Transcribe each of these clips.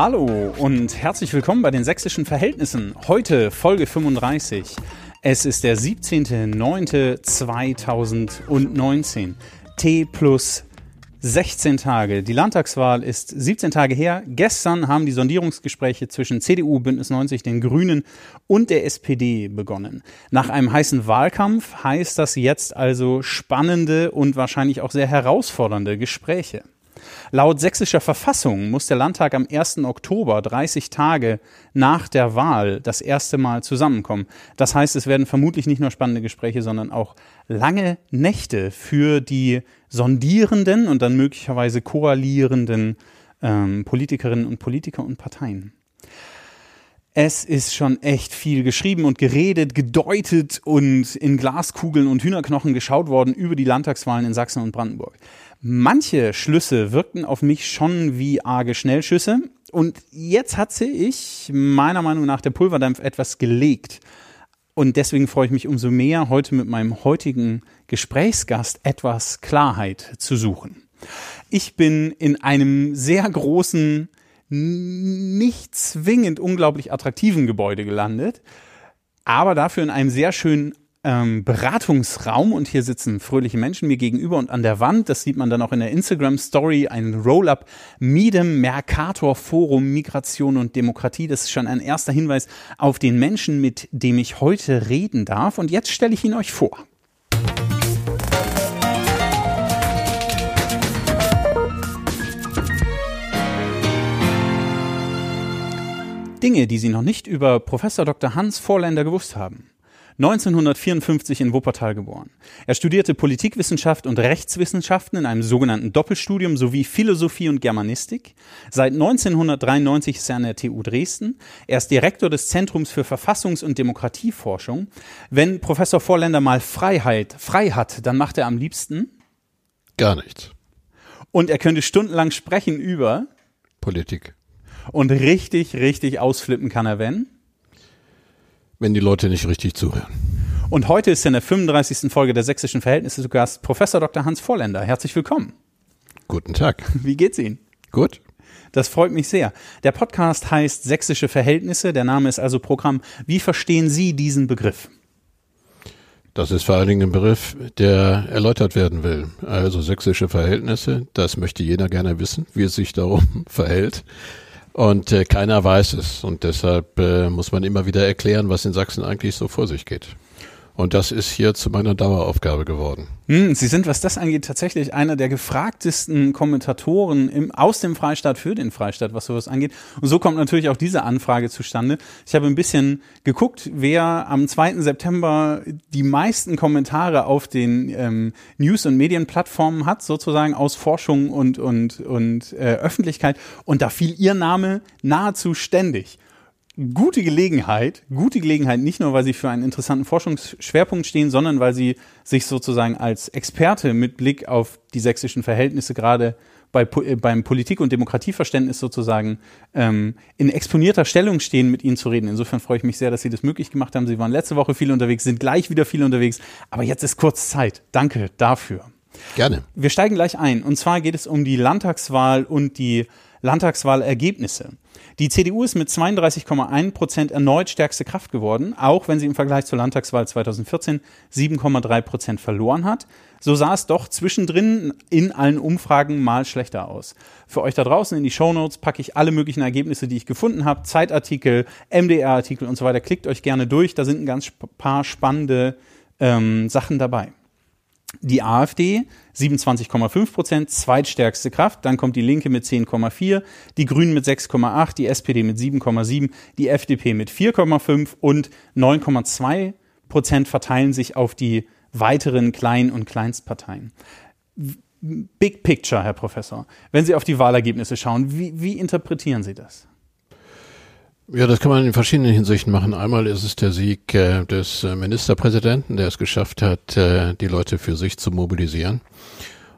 Hallo und herzlich willkommen bei den sächsischen Verhältnissen. Heute Folge 35. Es ist der 17.09.2019. T plus 16 Tage. Die Landtagswahl ist 17 Tage her. Gestern haben die Sondierungsgespräche zwischen CDU, Bündnis 90, den Grünen und der SPD begonnen. Nach einem heißen Wahlkampf heißt das jetzt also spannende und wahrscheinlich auch sehr herausfordernde Gespräche. Laut sächsischer Verfassung muss der Landtag am 1. Oktober, 30 Tage nach der Wahl, das erste Mal zusammenkommen. Das heißt, es werden vermutlich nicht nur spannende Gespräche, sondern auch lange Nächte für die sondierenden und dann möglicherweise koalierenden ähm, Politikerinnen und Politiker und Parteien. Es ist schon echt viel geschrieben und geredet, gedeutet und in Glaskugeln und Hühnerknochen geschaut worden über die Landtagswahlen in Sachsen und Brandenburg. Manche Schlüsse wirkten auf mich schon wie arge Schnellschüsse. Und jetzt hat sich meiner Meinung nach der Pulverdampf etwas gelegt. Und deswegen freue ich mich umso mehr, heute mit meinem heutigen Gesprächsgast etwas Klarheit zu suchen. Ich bin in einem sehr großen, nicht zwingend unglaublich attraktiven Gebäude gelandet, aber dafür in einem sehr schönen ähm, Beratungsraum und hier sitzen fröhliche Menschen mir gegenüber und an der Wand, das sieht man dann auch in der Instagram Story, ein Roll-up Miedem Mercator Forum Migration und Demokratie. Das ist schon ein erster Hinweis auf den Menschen, mit dem ich heute reden darf. Und jetzt stelle ich ihn euch vor. Dinge, die Sie noch nicht über Professor Dr. Hans Vorländer gewusst haben. 1954 in Wuppertal geboren. Er studierte Politikwissenschaft und Rechtswissenschaften in einem sogenannten Doppelstudium sowie Philosophie und Germanistik. Seit 1993 ist er an der TU Dresden. Er ist Direktor des Zentrums für Verfassungs- und Demokratieforschung. Wenn Professor Vorländer mal Freiheit frei hat, dann macht er am liebsten gar nichts. Und er könnte stundenlang sprechen über Politik. Und richtig, richtig ausflippen kann er, wenn wenn die Leute nicht richtig zuhören. Und heute ist in der 35. Folge der Sächsischen Verhältnisse zu Gast Professor Dr. Hans Vorländer. Herzlich willkommen. Guten Tag. Wie geht's Ihnen? Gut. Das freut mich sehr. Der Podcast heißt Sächsische Verhältnisse. Der Name ist also Programm. Wie verstehen Sie diesen Begriff? Das ist vor allen Dingen ein Begriff, der erläutert werden will. Also sächsische Verhältnisse, das möchte jeder gerne wissen, wie es sich darum verhält. Und äh, keiner weiß es. Und deshalb äh, muss man immer wieder erklären, was in Sachsen eigentlich so vor sich geht. Und das ist hier zu meiner Daueraufgabe geworden. Hm, Sie sind, was das angeht, tatsächlich einer der gefragtesten Kommentatoren im, aus dem Freistaat für den Freistaat, was sowas angeht. Und so kommt natürlich auch diese Anfrage zustande. Ich habe ein bisschen geguckt, wer am 2. September die meisten Kommentare auf den ähm, News- und Medienplattformen hat, sozusagen aus Forschung und, und, und äh, Öffentlichkeit. Und da fiel Ihr Name nahezu ständig gute Gelegenheit, gute Gelegenheit, nicht nur, weil sie für einen interessanten Forschungsschwerpunkt stehen, sondern weil sie sich sozusagen als Experte mit Blick auf die sächsischen Verhältnisse gerade bei, äh, beim Politik- und Demokratieverständnis sozusagen ähm, in exponierter Stellung stehen, mit Ihnen zu reden. Insofern freue ich mich sehr, dass Sie das möglich gemacht haben. Sie waren letzte Woche viel unterwegs, sind gleich wieder viel unterwegs, aber jetzt ist kurz Zeit. Danke dafür. Gerne. Wir steigen gleich ein. Und zwar geht es um die Landtagswahl und die Landtagswahlergebnisse. Die CDU ist mit 32,1 Prozent erneut stärkste Kraft geworden, auch wenn sie im Vergleich zur Landtagswahl 2014 7,3 Prozent verloren hat. So sah es doch zwischendrin in allen Umfragen mal schlechter aus. Für euch da draußen in die Shownotes packe ich alle möglichen Ergebnisse, die ich gefunden habe, Zeitartikel, MDR-Artikel und so weiter. Klickt euch gerne durch, da sind ein ganz paar spannende ähm, Sachen dabei. Die AfD 27,5 Prozent, zweitstärkste Kraft. Dann kommt die Linke mit 10,4, die Grünen mit 6,8, die SPD mit 7,7, die FDP mit 4,5 und 9,2 Prozent verteilen sich auf die weiteren Klein- und Kleinstparteien. Big Picture, Herr Professor. Wenn Sie auf die Wahlergebnisse schauen, wie, wie interpretieren Sie das? Ja, das kann man in verschiedenen Hinsichten machen. Einmal ist es der Sieg äh, des äh, Ministerpräsidenten, der es geschafft hat, äh, die Leute für sich zu mobilisieren.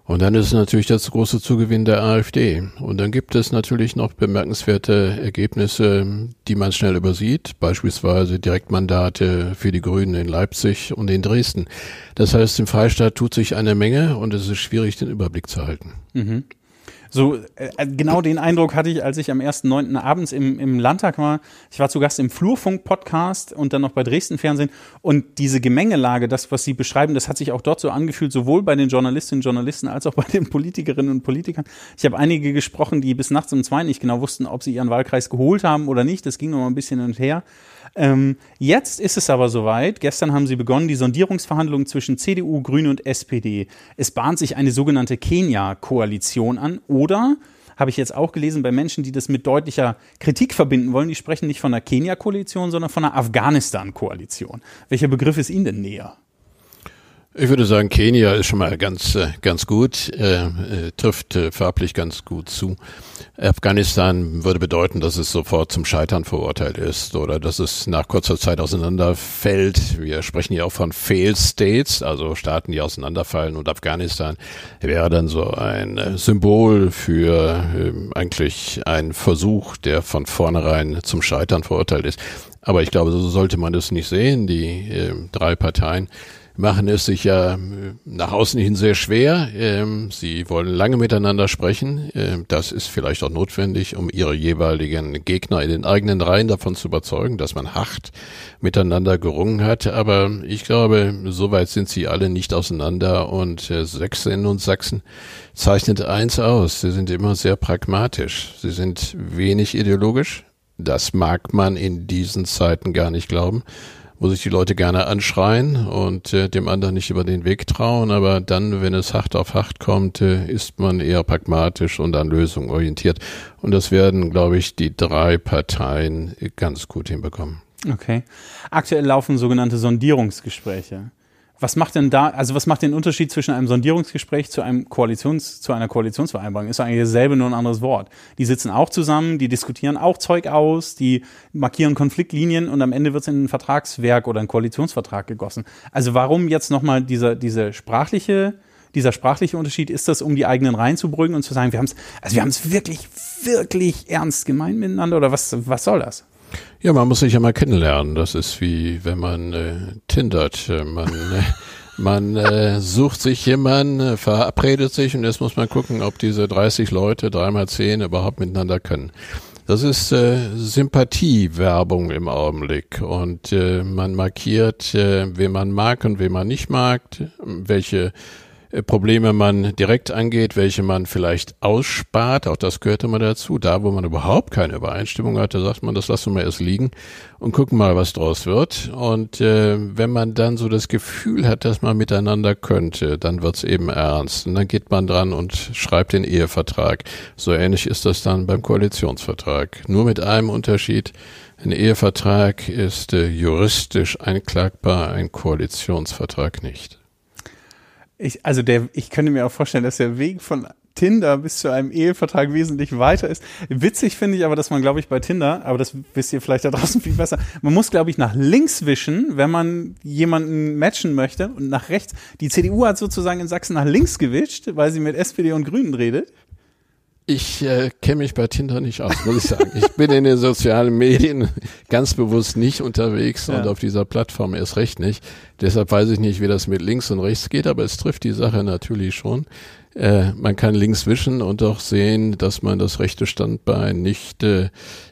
Und dann ist es natürlich das große Zugewinn der AfD. Und dann gibt es natürlich noch bemerkenswerte Ergebnisse, die man schnell übersieht, beispielsweise Direktmandate für die Grünen in Leipzig und in Dresden. Das heißt, im Freistaat tut sich eine Menge und es ist schwierig, den Überblick zu halten. Mhm. So, äh, genau den Eindruck hatte ich, als ich am 1.9. abends im, im Landtag war. Ich war zu Gast im Flurfunk-Podcast und dann noch bei Dresden Fernsehen. Und diese Gemengelage, das, was Sie beschreiben, das hat sich auch dort so angefühlt, sowohl bei den Journalistinnen und Journalisten als auch bei den Politikerinnen und Politikern. Ich habe einige gesprochen, die bis nachts um zwei nicht genau wussten, ob sie ihren Wahlkreis geholt haben oder nicht. Das ging noch mal ein bisschen hin und her. Ähm, jetzt ist es aber soweit. Gestern haben sie begonnen, die Sondierungsverhandlungen zwischen CDU, Grüne und SPD. Es bahnt sich eine sogenannte Kenia-Koalition an. Oder, habe ich jetzt auch gelesen, bei Menschen, die das mit deutlicher Kritik verbinden wollen, die sprechen nicht von einer Kenia-Koalition, sondern von einer Afghanistan-Koalition. Welcher Begriff ist Ihnen denn näher? Ich würde sagen, Kenia ist schon mal ganz, äh, ganz gut, äh, äh, trifft äh, farblich ganz gut zu. Afghanistan würde bedeuten, dass es sofort zum Scheitern verurteilt ist oder dass es nach kurzer Zeit auseinanderfällt. Wir sprechen ja auch von Fail States, also Staaten, die auseinanderfallen und Afghanistan wäre dann so ein äh, Symbol für äh, eigentlich ein Versuch, der von vornherein zum Scheitern verurteilt ist. Aber ich glaube, so sollte man das nicht sehen. Die drei Parteien machen es sich ja äh, nach außen hin sehr schwer. Ähm, sie wollen lange miteinander sprechen. Ähm, das ist vielleicht auch notwendig, um ihre jeweiligen Gegner in den eigenen Reihen davon zu überzeugen, dass man hart miteinander gerungen hat. Aber ich glaube, soweit sind sie alle nicht auseinander und äh, Sächsinnen und Sachsen zeichnet eins aus. Sie sind immer sehr pragmatisch. Sie sind wenig ideologisch. Das mag man in diesen Zeiten gar nicht glauben wo sich die Leute gerne anschreien und äh, dem anderen nicht über den Weg trauen, aber dann, wenn es hart auf hart kommt, äh, ist man eher pragmatisch und an Lösungen orientiert. Und das werden, glaube ich, die drei Parteien ganz gut hinbekommen. Okay. Aktuell laufen sogenannte Sondierungsgespräche. Was macht denn da, also was macht den Unterschied zwischen einem Sondierungsgespräch zu einem Koalitions, zu einer Koalitionsvereinbarung? Ist eigentlich dasselbe, nur ein anderes Wort. Die sitzen auch zusammen, die diskutieren auch Zeug aus, die markieren Konfliktlinien und am Ende wird es in ein Vertragswerk oder ein Koalitionsvertrag gegossen. Also warum jetzt nochmal dieser, diese sprachliche, dieser sprachliche Unterschied? Ist das, um die eigenen reinzubrücken und zu sagen, wir haben es, also wir haben es wirklich, wirklich ernst gemeint miteinander oder was, was soll das? Ja, man muss sich ja mal kennenlernen. Das ist wie wenn man äh, tindert. Man, äh, man äh, sucht sich jemanden, äh, verabredet sich und jetzt muss man gucken, ob diese 30 Leute dreimal zehn überhaupt miteinander können. Das ist äh, Sympathiewerbung im Augenblick und äh, man markiert, äh, wen man mag und wen man nicht mag, welche Probleme man direkt angeht, welche man vielleicht ausspart. Auch das gehört immer dazu. Da, wo man überhaupt keine Übereinstimmung hat, da sagt man, das lassen wir erst liegen und gucken mal, was draus wird. Und äh, wenn man dann so das Gefühl hat, dass man miteinander könnte, dann wird's eben ernst. Und dann geht man dran und schreibt den Ehevertrag. So ähnlich ist das dann beim Koalitionsvertrag. Nur mit einem Unterschied. Ein Ehevertrag ist äh, juristisch einklagbar, ein Koalitionsvertrag nicht. Ich, also der, ich könnte mir auch vorstellen, dass der Weg von Tinder bis zu einem Ehevertrag wesentlich weiter ist. Witzig finde ich aber, dass man, glaube ich, bei Tinder, aber das wisst ihr vielleicht da draußen viel besser, man muss, glaube ich, nach links wischen, wenn man jemanden matchen möchte und nach rechts. Die CDU hat sozusagen in Sachsen nach links gewischt, weil sie mit SPD und Grünen redet. Ich äh, kenne mich bei Tinder nicht aus, muss ich sagen. Ich bin in den sozialen Medien ganz bewusst nicht unterwegs ja. und auf dieser Plattform erst recht nicht. Deshalb weiß ich nicht, wie das mit links und rechts geht, aber es trifft die Sache natürlich schon. Äh, man kann links wischen und auch sehen, dass man das rechte Standbein nicht äh,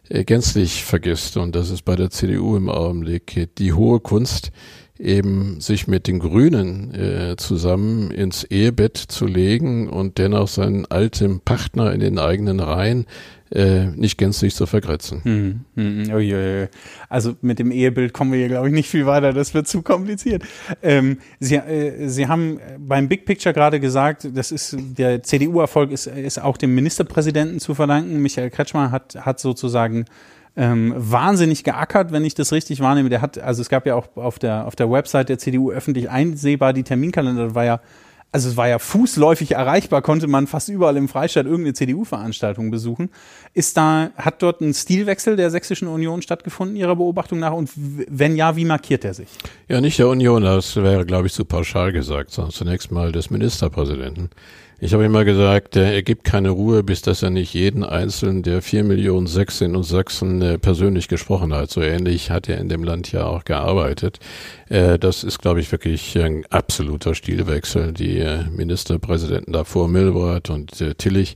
gänzlich vergisst. Und das ist bei der CDU im Augenblick die hohe Kunst, eben sich mit den Grünen äh, zusammen ins Ehebett zu legen und dennoch seinen alten Partner in den eigenen Reihen äh, nicht gänzlich zu vergrätzen. Hm, hm, oh je, also mit dem Ehebild kommen wir hier, glaube ich, nicht viel weiter. Das wird zu kompliziert. Ähm, Sie, äh, Sie haben beim Big Picture gerade gesagt, das ist der CDU-Erfolg ist, ist auch dem Ministerpräsidenten zu verdanken. Michael Kretschmer hat, hat sozusagen ähm, wahnsinnig geackert, wenn ich das richtig wahrnehme. Der hat, also es gab ja auch auf der, auf der Website der CDU öffentlich einsehbar die Terminkalender, war ja, also es war ja fußläufig erreichbar, konnte man fast überall im Freistaat irgendeine CDU-Veranstaltung besuchen. Ist da, hat dort ein Stilwechsel der Sächsischen Union stattgefunden, Ihrer Beobachtung nach? Und wenn ja, wie markiert er sich? Ja, nicht der Union, das wäre, glaube ich, zu pauschal gesagt, sondern zunächst mal des Ministerpräsidenten. Ich habe immer gesagt, er gibt keine Ruhe, bis dass er nicht jeden einzelnen der vier Millionen Sächsinnen und Sachsen äh, persönlich gesprochen hat. So ähnlich hat er in dem Land ja auch gearbeitet. Äh, das ist, glaube ich, wirklich ein absoluter Stilwechsel. Die äh, Ministerpräsidenten davor, Milbrat und Tillich,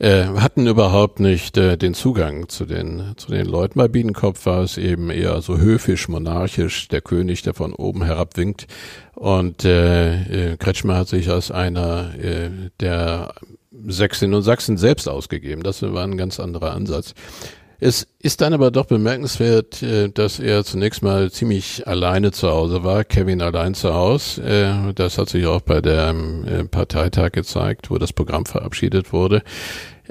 äh, hatten überhaupt nicht äh, den Zugang zu den, zu den Leuten. Bei Biedenkopf war es eben eher so höfisch, monarchisch, der König, der von oben herab winkt. Und äh, äh, Kretschmer hat sich als einer äh, der Sächsinnen und Sachsen selbst ausgegeben. Das war ein ganz anderer Ansatz. Es ist dann aber doch bemerkenswert, äh, dass er zunächst mal ziemlich alleine zu Hause war, Kevin allein zu Hause. Äh, das hat sich auch bei dem äh, Parteitag gezeigt, wo das Programm verabschiedet wurde.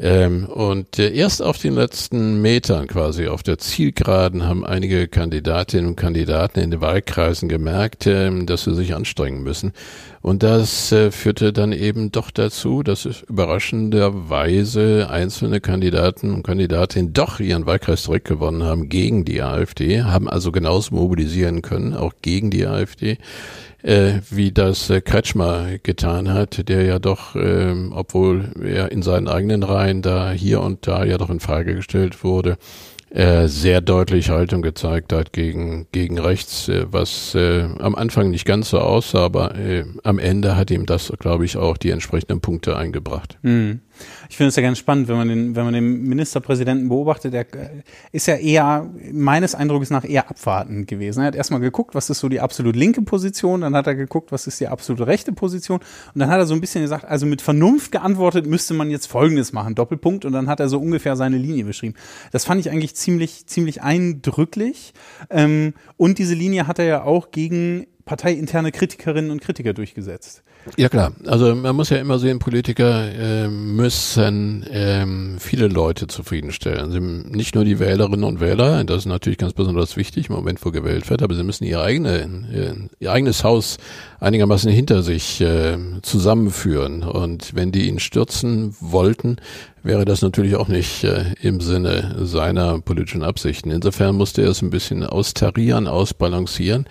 Ähm, und erst auf den letzten Metern quasi auf der Zielgeraden haben einige Kandidatinnen und Kandidaten in den Wahlkreisen gemerkt, äh, dass sie sich anstrengen müssen. Und das äh, führte dann eben doch dazu, dass überraschenderweise einzelne Kandidaten und Kandidatinnen doch ihren Wahlkreis zurückgewonnen haben gegen die AfD, haben also genauso mobilisieren können, auch gegen die AfD äh, wie das äh, Kretschmer getan hat, der ja doch, äh, obwohl er in seinen eigenen Reihen da hier und da ja doch in Frage gestellt wurde, äh, sehr deutlich Haltung gezeigt hat gegen, gegen rechts, äh, was äh, am Anfang nicht ganz so aussah, aber äh, am Ende hat ihm das, glaube ich, auch die entsprechenden Punkte eingebracht. Mhm. Ich finde es ja ganz spannend, wenn man den, wenn man den Ministerpräsidenten beobachtet, der äh, ist ja eher, meines Eindrucks nach, eher abwartend gewesen. Er hat erstmal geguckt, was ist so die absolut linke Position, dann hat er geguckt, was ist die absolut rechte Position und dann hat er so ein bisschen gesagt, also mit Vernunft geantwortet müsste man jetzt Folgendes machen, Doppelpunkt und dann hat er so ungefähr seine Linie beschrieben. Das fand ich eigentlich ziemlich, ziemlich eindrücklich ähm, und diese Linie hat er ja auch gegen parteiinterne Kritikerinnen und Kritiker durchgesetzt. Ja klar, also man muss ja immer sehen, Politiker äh, müssen ähm, viele Leute zufriedenstellen. Also nicht nur die Wählerinnen und Wähler, das ist natürlich ganz besonders wichtig im Moment, wo gewählt wird, aber sie müssen ihr, eigene, äh, ihr eigenes Haus einigermaßen hinter sich äh, zusammenführen. Und wenn die ihn stürzen wollten, wäre das natürlich auch nicht äh, im Sinne seiner politischen Absichten. Insofern musste er es ein bisschen austarieren, ausbalancieren.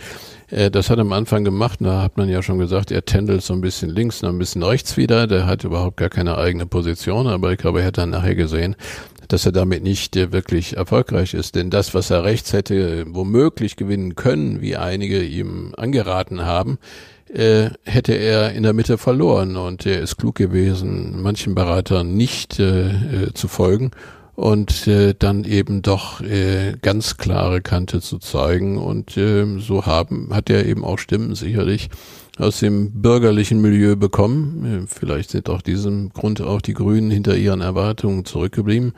Äh, das hat er am Anfang gemacht, da hat man ja schon gesagt, er tändelt so ein bisschen links, noch ein bisschen rechts wieder, der hat überhaupt gar keine eigene Position, aber ich glaube, er hat dann nachher gesehen, dass er damit nicht äh, wirklich erfolgreich ist. Denn das, was er rechts hätte womöglich gewinnen können, wie einige ihm angeraten haben, äh, hätte er in der Mitte verloren. Und er ist klug gewesen, manchen Beratern nicht äh, äh zu folgen und äh, dann eben doch äh, ganz klare Kante zu zeigen. Und äh, so haben, hat er eben auch Stimmen sicherlich aus dem bürgerlichen Milieu bekommen. Äh, vielleicht sind auch diesem Grund auch die Grünen hinter ihren Erwartungen zurückgeblieben.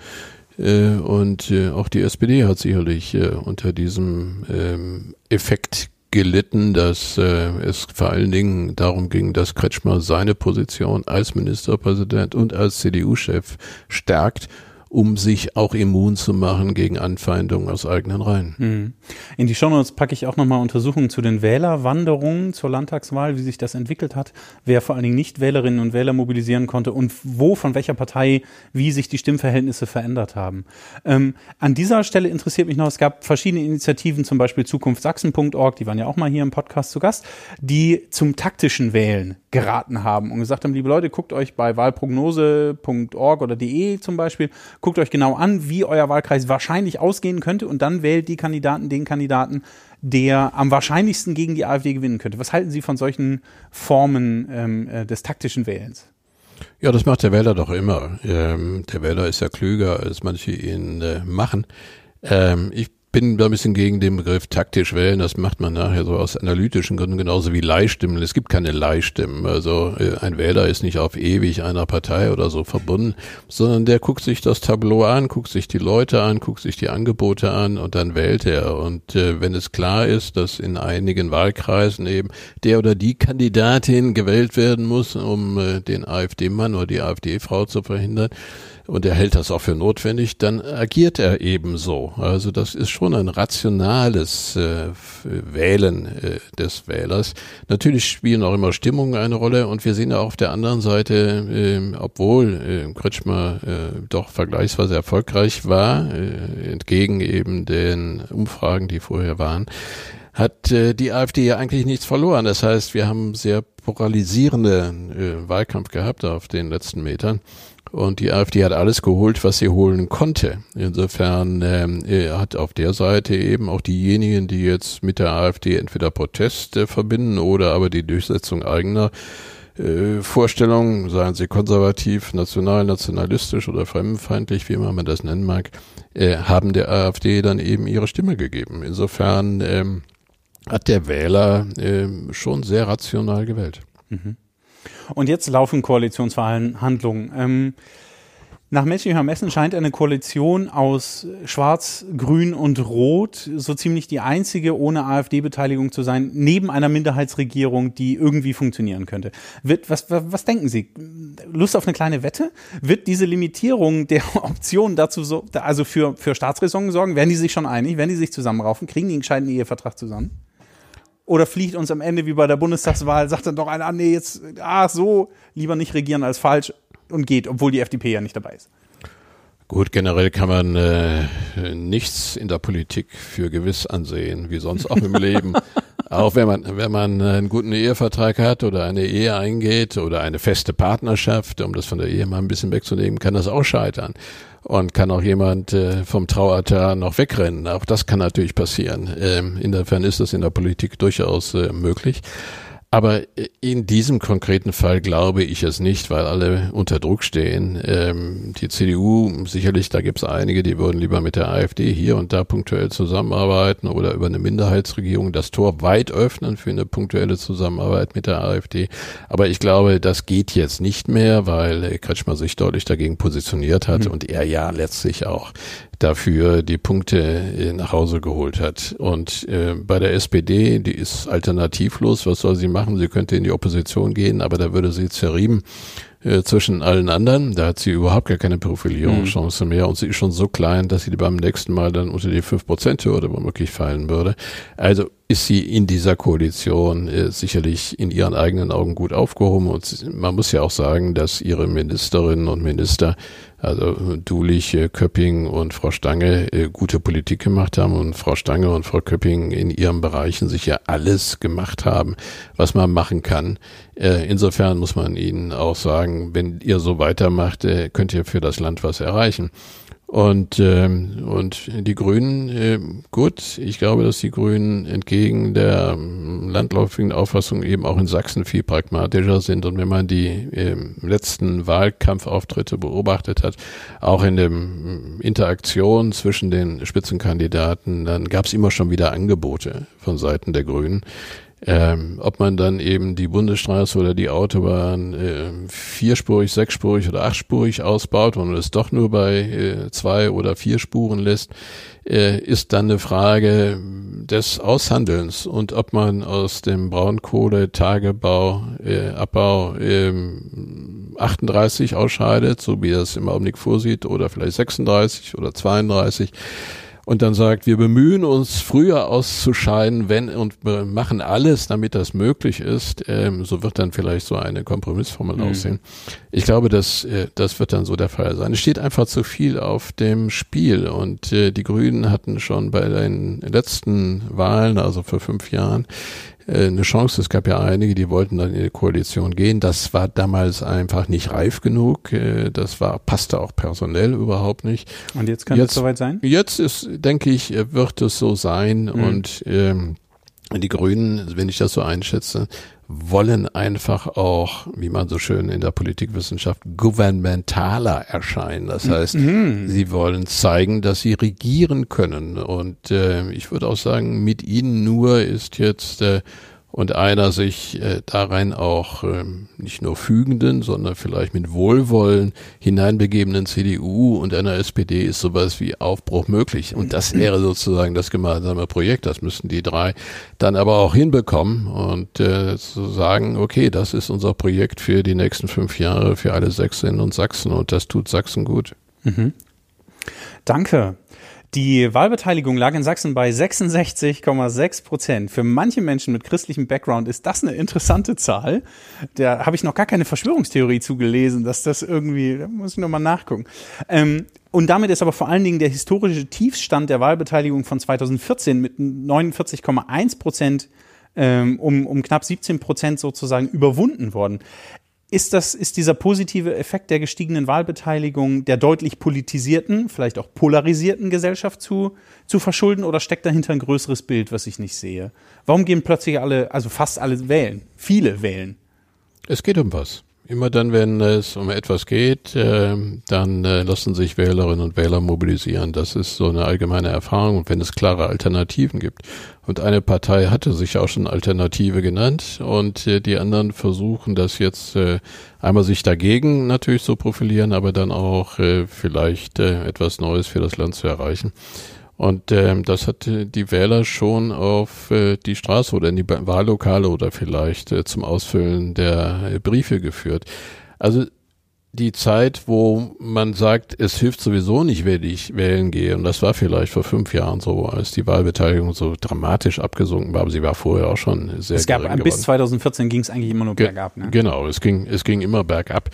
Äh, und äh, auch die SPD hat sicherlich äh, unter diesem ähm, Effekt gelitten, dass äh, es vor allen Dingen darum ging, dass Kretschmer seine Position als Ministerpräsident und als CDU-Chef stärkt um sich auch immun zu machen gegen Anfeindungen aus eigenen Reihen. Hm. In die Shownotes packe ich auch nochmal Untersuchungen zu den Wählerwanderungen zur Landtagswahl, wie sich das entwickelt hat, wer vor allen Dingen nicht Wählerinnen und Wähler mobilisieren konnte und wo, von welcher Partei, wie sich die Stimmverhältnisse verändert haben. Ähm, an dieser Stelle interessiert mich noch, es gab verschiedene Initiativen, zum Beispiel zukunftsachsen.org, die waren ja auch mal hier im Podcast zu Gast, die zum taktischen Wählen geraten haben und gesagt haben, liebe Leute, guckt euch bei wahlprognose.org oder de zum Beispiel, guckt euch genau an, wie euer Wahlkreis wahrscheinlich ausgehen könnte und dann wählt die Kandidaten den Kandidaten, der am wahrscheinlichsten gegen die AfD gewinnen könnte. Was halten Sie von solchen Formen ähm, äh, des taktischen Wählens? Ja, das macht der Wähler doch immer. Ähm, der Wähler ist ja klüger, als manche ihn äh, machen. Ähm, ich bin da ein bisschen gegen den Begriff taktisch wählen. Das macht man nachher so aus analytischen Gründen genauso wie Leihstimmen. Es gibt keine Leihstimmen. Also äh, ein Wähler ist nicht auf ewig einer Partei oder so verbunden, sondern der guckt sich das Tableau an, guckt sich die Leute an, guckt sich die Angebote an und dann wählt er. Und äh, wenn es klar ist, dass in einigen Wahlkreisen eben der oder die Kandidatin gewählt werden muss, um äh, den AfD-Mann oder die AfD-Frau zu verhindern, und er hält das auch für notwendig, dann agiert er ebenso. Also das ist schon ein rationales äh, Wählen äh, des Wählers. Natürlich spielen auch immer Stimmungen eine Rolle und wir sehen ja auch auf der anderen Seite, äh, obwohl äh, Kretschmer äh, doch vergleichsweise erfolgreich war, äh, entgegen eben den Umfragen, die vorher waren, hat äh, die AfD ja eigentlich nichts verloren. Das heißt, wir haben sehr polarisierenden äh, Wahlkampf gehabt auf den letzten Metern. Und die AfD hat alles geholt, was sie holen konnte. Insofern ähm, hat auf der Seite eben auch diejenigen, die jetzt mit der AfD entweder Protest äh, verbinden oder aber die Durchsetzung eigener äh, Vorstellungen, seien sie konservativ, national, nationalistisch oder fremdenfeindlich, wie immer man das nennen mag, äh, haben der AfD dann eben ihre Stimme gegeben. Insofern ähm, hat der Wähler äh, schon sehr rational gewählt. Mhm. Und jetzt laufen Koalitionsverhandlungen. Ähm, nach menschlichem Ermessen scheint eine Koalition aus Schwarz, Grün und Rot so ziemlich die einzige ohne AfD-Beteiligung zu sein, neben einer Minderheitsregierung, die irgendwie funktionieren könnte. Wird, was, was denken Sie? Lust auf eine kleine Wette? Wird diese Limitierung der Optionen dazu so, also für, für Staatsräson sorgen? Werden die sich schon einig? Werden die sich zusammenraufen? Kriegen die einen gescheiten Ehevertrag zusammen? Oder fliegt uns am Ende wie bei der Bundestagswahl, sagt dann doch einer, ah, nee, jetzt, ah, so, lieber nicht regieren als falsch und geht, obwohl die FDP ja nicht dabei ist. Gut, generell kann man äh, nichts in der Politik für gewiss ansehen, wie sonst auch im Leben. Auch wenn man, wenn man einen guten Ehevertrag hat oder eine Ehe eingeht oder eine feste Partnerschaft, um das von der Ehe mal ein bisschen wegzunehmen, kann das auch scheitern. Und kann auch jemand äh, vom Traualtar noch wegrennen. Auch das kann natürlich passieren. Ähm, insofern ist das in der Politik durchaus äh, möglich. Aber in diesem konkreten Fall glaube ich es nicht, weil alle unter Druck stehen. Ähm, die CDU, sicherlich, da gibt es einige, die würden lieber mit der AfD hier und da punktuell zusammenarbeiten oder über eine Minderheitsregierung das Tor weit öffnen für eine punktuelle Zusammenarbeit mit der AfD. Aber ich glaube, das geht jetzt nicht mehr, weil Kretschmer sich deutlich dagegen positioniert hat mhm. und er ja letztlich auch dafür die Punkte äh, nach Hause geholt hat. Und äh, bei der SPD, die ist alternativlos. Was soll sie machen? Sie könnte in die Opposition gehen, aber da würde sie zerrieben äh, zwischen allen anderen. Da hat sie überhaupt gar keine Profilierungschance mhm. mehr und sie ist schon so klein, dass sie beim nächsten Mal dann unter die 5%-Hürde womöglich fallen würde. Also ist sie in dieser Koalition äh, sicherlich in ihren eigenen Augen gut aufgehoben und man muss ja auch sagen, dass ihre Ministerinnen und Minister also Dulich, äh, Köpping und Frau Stange äh, gute Politik gemacht haben und Frau Stange und Frau Köpping in ihren Bereichen sicher alles gemacht haben, was man machen kann. Äh, insofern muss man ihnen auch sagen, wenn ihr so weitermacht, könnt ihr für das Land was erreichen. Und, ähm, und die Grünen, äh, gut, ich glaube, dass die Grünen entgegen der ähm, landläufigen Auffassung eben auch in Sachsen viel pragmatischer sind. Und wenn man die äh, letzten Wahlkampfauftritte beobachtet hat, auch in der Interaktion zwischen den Spitzenkandidaten, dann gab es immer schon wieder Angebote von Seiten der Grünen. Ähm, ob man dann eben die Bundesstraße oder die Autobahn äh, vierspurig, sechsspurig oder achtspurig ausbaut und es doch nur bei äh, zwei oder vier Spuren lässt, äh, ist dann eine Frage des Aushandelns und ob man aus dem Braunkohletagebau, äh, Abbau äh, 38 ausscheidet, so wie das im Augenblick vorsieht, oder vielleicht 36 oder 32 und dann sagt, wir bemühen uns früher auszuscheiden, wenn und machen alles, damit das möglich ist, ähm, so wird dann vielleicht so eine Kompromissformel mhm. aussehen. Ich glaube, dass äh, das wird dann so der Fall sein. Es steht einfach zu viel auf dem Spiel und äh, die Grünen hatten schon bei den letzten Wahlen, also vor fünf Jahren, äh, eine Chance. Es gab ja einige, die wollten dann in die Koalition gehen. Das war damals einfach nicht reif genug. Äh, das war, passte auch personell überhaupt nicht. Und jetzt kann es soweit sein? Jetzt ist, denke ich, wird es so sein. Mhm. Und ähm, die Grünen, wenn ich das so einschätze, wollen einfach auch, wie man so schön in der Politikwissenschaft, gouvernementaler erscheinen. Das heißt, mhm. sie wollen zeigen, dass sie regieren können. Und äh, ich würde auch sagen, mit ihnen nur ist jetzt äh, und einer sich äh, darein auch ähm, nicht nur fügenden, sondern vielleicht mit Wohlwollen hineinbegebenen CDU und einer SPD ist sowas wie Aufbruch möglich. Und das wäre sozusagen das gemeinsame Projekt. Das müssten die drei dann aber auch hinbekommen und äh, zu sagen, okay, das ist unser Projekt für die nächsten fünf Jahre für alle Sächsinnen und Sachsen und das tut Sachsen gut. Mhm. Danke. Die Wahlbeteiligung lag in Sachsen bei 66,6 Prozent. Für manche Menschen mit christlichem Background ist das eine interessante Zahl. Da habe ich noch gar keine Verschwörungstheorie zugelesen, dass das irgendwie, da muss ich nochmal nachgucken. Ähm, und damit ist aber vor allen Dingen der historische Tiefstand der Wahlbeteiligung von 2014 mit 49,1 Prozent ähm, um, um knapp 17 Prozent sozusagen überwunden worden. Ist das, ist dieser positive Effekt der gestiegenen Wahlbeteiligung der deutlich politisierten, vielleicht auch polarisierten Gesellschaft zu, zu verschulden oder steckt dahinter ein größeres Bild, was ich nicht sehe? Warum gehen plötzlich alle, also fast alle wählen? Viele wählen? Es geht um was. Immer dann, wenn es um etwas geht, äh, dann äh, lassen sich Wählerinnen und Wähler mobilisieren. Das ist so eine allgemeine Erfahrung. Und wenn es klare Alternativen gibt. Und eine Partei hatte sich auch schon Alternative genannt. Und äh, die anderen versuchen das jetzt äh, einmal sich dagegen natürlich zu profilieren, aber dann auch vielleicht etwas Neues für das Land zu erreichen. Und ähm, das hat die Wähler schon auf äh, die Straße oder in die Wahllokale oder vielleicht äh, zum Ausfüllen der äh, Briefe geführt. Also die Zeit, wo man sagt, es hilft sowieso nicht, wenn ich wählen gehe, und das war vielleicht vor fünf Jahren so, als die Wahlbeteiligung so dramatisch abgesunken war, aber sie war vorher auch schon sehr Es gab bis 2014 ging es eigentlich immer nur bergab. Ne? Genau, es ging es ging immer bergab.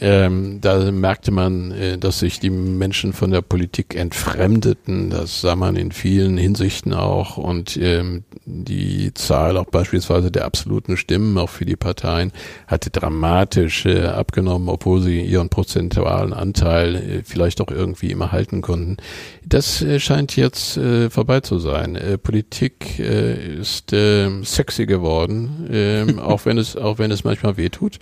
Ähm, da merkte man, äh, dass sich die Menschen von der Politik entfremdeten. Das sah man in vielen Hinsichten auch. Und ähm, die Zahl auch beispielsweise der absoluten Stimmen, auch für die Parteien, hatte dramatisch äh, abgenommen, obwohl sie ihren prozentualen Anteil äh, vielleicht auch irgendwie immer halten konnten. Das äh, scheint jetzt äh, vorbei zu sein. Äh, Politik ist ähm, sexy geworden, ähm, auch wenn es auch wenn es manchmal wehtut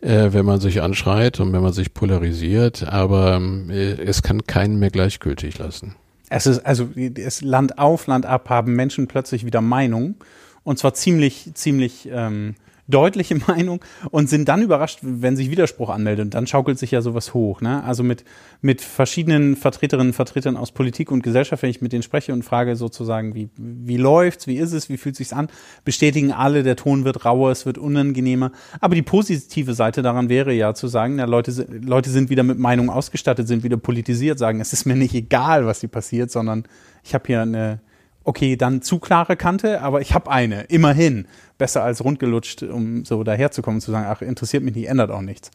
äh, wenn man sich anschreit und wenn man sich polarisiert, aber äh, es kann keinen mehr gleichgültig lassen. Es ist also es Land auf, Land ab haben Menschen plötzlich wieder Meinung und zwar ziemlich, ziemlich ähm, deutliche Meinung und sind dann überrascht, wenn sich Widerspruch anmeldet. Und dann schaukelt sich ja sowas hoch. Ne? Also mit, mit verschiedenen Vertreterinnen und Vertretern aus Politik und Gesellschaft, wenn ich mit denen spreche und frage sozusagen, wie, wie läuft's, wie ist es, wie fühlt sich's an, bestätigen alle, der Ton wird rauer, es wird unangenehmer. Aber die positive Seite daran wäre ja zu sagen, na, Leute, Leute sind wieder mit Meinung ausgestattet, sind wieder politisiert, sagen, es ist mir nicht egal, was hier passiert, sondern ich habe hier eine okay, dann zu klare Kante, aber ich habe eine, immerhin. Besser als rundgelutscht, um so daherzukommen und zu sagen, ach, interessiert mich nicht, ändert auch nichts.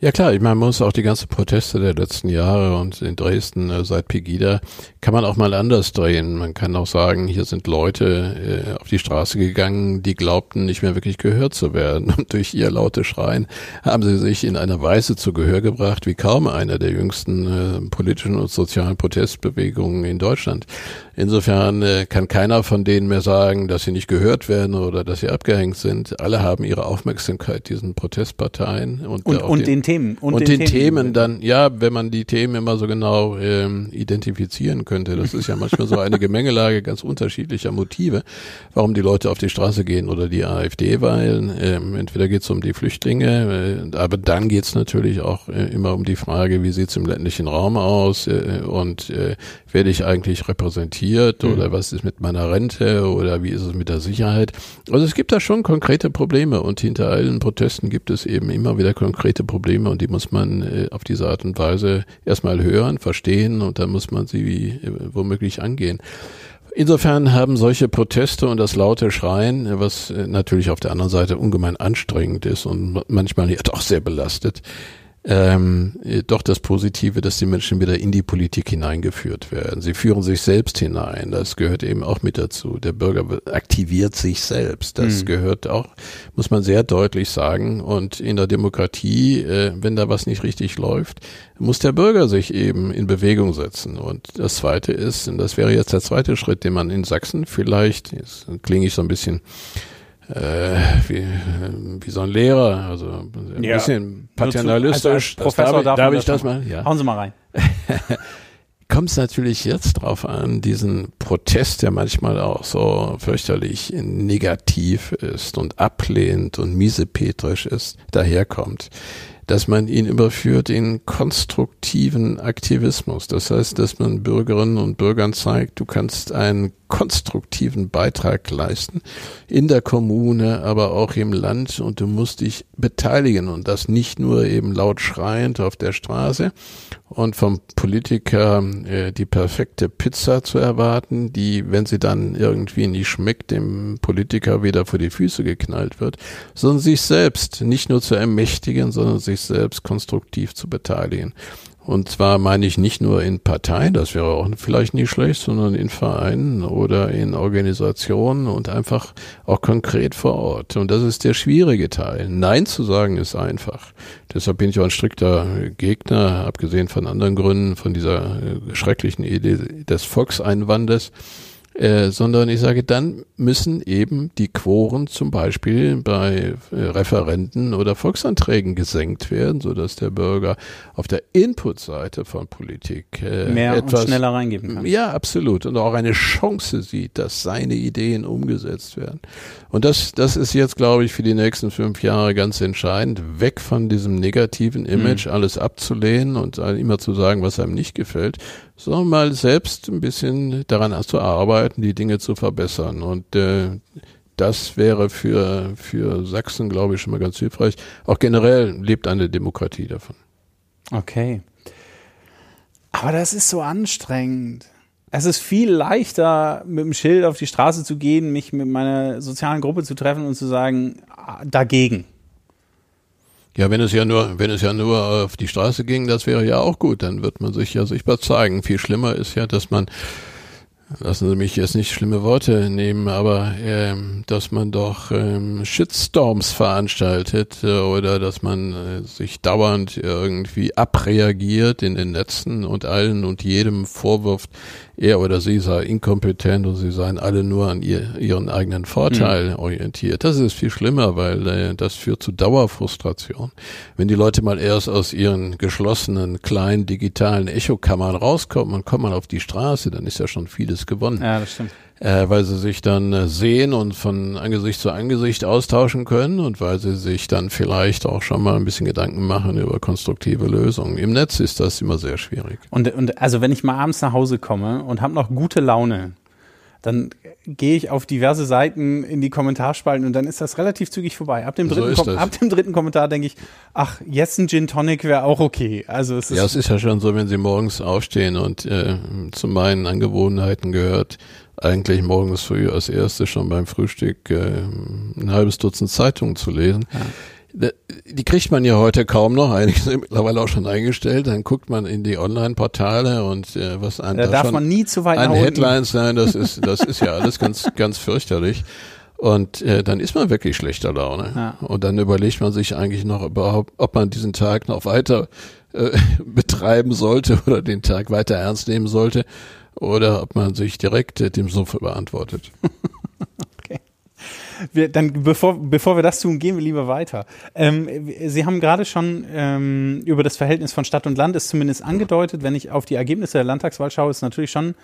Ja klar, ich meine, man muss auch die ganzen Proteste der letzten Jahre und in Dresden äh, seit Pegida kann man auch mal anders drehen. Man kann auch sagen, hier sind Leute äh, auf die Straße gegangen, die glaubten nicht mehr wirklich gehört zu werden. Und durch ihr laute Schreien haben sie sich in einer Weise zu Gehör gebracht, wie kaum einer der jüngsten äh, politischen und sozialen Protestbewegungen in Deutschland. Insofern äh, kann keiner von denen mehr sagen, dass sie nicht gehört werden oder dass sie abgehängt sind. Alle haben ihre Aufmerksamkeit diesen Protestparteien und, und, und den, den, Themen. Und, und den, den Themen, Themen dann, ja, wenn man die Themen immer so genau ähm, identifizieren könnte. Das ist ja manchmal so eine Gemengelage ganz unterschiedlicher Motive, warum die Leute auf die Straße gehen oder die AfD wählen. Ähm, entweder geht es um die Flüchtlinge, äh, aber dann geht es natürlich auch äh, immer um die Frage, wie sieht es im ländlichen Raum aus äh, und äh, werde ich eigentlich repräsentiert mhm. oder was ist mit meiner Rente oder wie ist es mit der Sicherheit. Also es gibt da schon konkrete Probleme und hinter allen Protesten gibt es eben immer wieder konkrete Probleme und die muss man äh, auf diese Art und Weise erstmal hören, verstehen und dann muss man sie wie, äh, womöglich angehen. Insofern haben solche Proteste und das laute Schreien, was äh, natürlich auf der anderen Seite ungemein anstrengend ist und manchmal auch sehr belastet, ähm, doch das Positive, dass die Menschen wieder in die Politik hineingeführt werden. Sie führen sich selbst hinein. Das gehört eben auch mit dazu. Der Bürger aktiviert sich selbst. Das mhm. gehört auch, muss man sehr deutlich sagen. Und in der Demokratie, äh, wenn da was nicht richtig läuft, muss der Bürger sich eben in Bewegung setzen. Und das Zweite ist, und das wäre jetzt der zweite Schritt, den man in Sachsen vielleicht, jetzt klinge ich so ein bisschen äh, wie, wie so ein Lehrer, also ein ja. bisschen paternalistisch. Zu, Professor darf, darf ich das mal? Ja. Hauen Sie mal rein. Kommt es natürlich jetzt drauf an, diesen Protest, der manchmal auch so fürchterlich negativ ist und ablehnt und miesepetrisch ist, daherkommt dass man ihn überführt in konstruktiven Aktivismus. Das heißt, dass man Bürgerinnen und Bürgern zeigt, du kannst einen konstruktiven Beitrag leisten. In der Kommune, aber auch im Land. Und du musst dich beteiligen. Und das nicht nur eben laut schreiend auf der Straße. Und vom Politiker äh, die perfekte Pizza zu erwarten, die, wenn sie dann irgendwie nicht schmeckt, dem Politiker wieder vor die Füße geknallt wird, sondern sich selbst nicht nur zu ermächtigen, sondern sich selbst konstruktiv zu beteiligen. Und zwar meine ich nicht nur in Parteien, das wäre auch vielleicht nicht schlecht, sondern in Vereinen oder in Organisationen und einfach auch konkret vor Ort. Und das ist der schwierige Teil. Nein zu sagen ist einfach. Deshalb bin ich auch ein strikter Gegner, abgesehen von anderen Gründen, von dieser schrecklichen Idee des Volkseinwandes Äh, sondern ich sage, dann müssen eben die Quoren zum Beispiel bei äh, Referenten oder Volksanträgen gesenkt werden, so dass der Bürger auf der Inputseite von Politik äh, mehr etwas schneller reingeben kann. Ja, absolut und auch eine Chance sieht, dass seine Ideen umgesetzt werden. Und das, das ist jetzt, glaube ich, für die nächsten fünf Jahre ganz entscheidend, weg von diesem negativen Image, mhm. alles abzulehnen und immer zu sagen, was einem nicht gefällt, sondern mal selbst ein bisschen daran zu arbeiten, die Dinge zu verbessern. Und äh, das wäre für, für Sachsen, glaube ich, schon mal ganz hilfreich. Auch generell lebt eine Demokratie davon. Okay. Aber das ist so anstrengend. Es ist viel leichter, mit dem Schild auf die Straße zu gehen, mich mit meiner sozialen Gruppe zu treffen und zu sagen, ah, dagegen. Ja, wenn es ja nur, wenn es ja nur auf die Straße ging, das wäre ja auch gut, dann wird man sich ja sichtbar zeigen. Viel schlimmer ist ja, dass man lassen Sie mich jetzt nicht schlimme Worte nehmen, aber ähm, dass man doch ähm, Shitstorms veranstaltet äh, oder dass man äh, sich dauernd irgendwie abreagiert in den Netzen und allen und jedem vorwirft, er oder sie sei inkompetent und sie seien alle nur an ihr, ihren eigenen Vorteil mhm. orientiert. Das ist viel schlimmer, weil äh, das führt zu Dauerfrustration. Wenn die Leute mal erst aus ihren geschlossenen kleinen digitalen Echokammern rauskommen und kommen mal auf die Straße, dann ist ja schon vieles gewonnen. Ja, das stimmt äh, weil sie sich dann äh, sehen und von Angesicht zu Angesicht austauschen können und weil sie sich dann vielleicht auch schon mal ein bisschen Gedanken machen über konstruktive Lösungen. Im Netz ist das immer sehr schwierig. Und, und also wenn ich mal abends nach Hause komme und habe noch gute Laune, dann gehe ich auf diverse Seiten in die Kommentarspalten und dann ist das relativ zügig vorbei. Ab dem dritten, so ab dem dritten Kommentar denke ich, ach, jetzt ein Gin Tonic wäre auch okay. Also es ist ja, es ist ja schon so, wenn Sie morgens aufstehen und äh, zu meinen Angewohnheiten gehört, eigentlich morgens früh als erstes schon beim Frühstück äh, ein halbes Dutzend Zeitungen zu lesen. Ja. Die kriegt man ja heute kaum noch, einige sind mittlerweile auch schon eingestellt. Dann guckt man in die Online-Portale und äh, was ein da darf schon man nie zu weit ein Headlines sein, das ist das ist ja alles ganz ganz fürchterlich. Und äh, dann ist man wirklich schlechter Laune. Ja. Und dann überlegt man sich eigentlich noch überhaupt, ob man diesen Tag noch weiter äh, betreiben sollte oder den Tag weiter ernst nehmen sollte oder ob man sich direkt äh, dem Sumpf beantwortet. okay. Wir, dann bevor, bevor wir das tun, gehen wir lieber weiter. Ähm, Sie haben gerade schon ähm, über das Verhältnis von Stadt und Land ist zumindest angedeutet. Wenn ich auf die Ergebnisse der Landtagswahl schaue, ist natürlich schon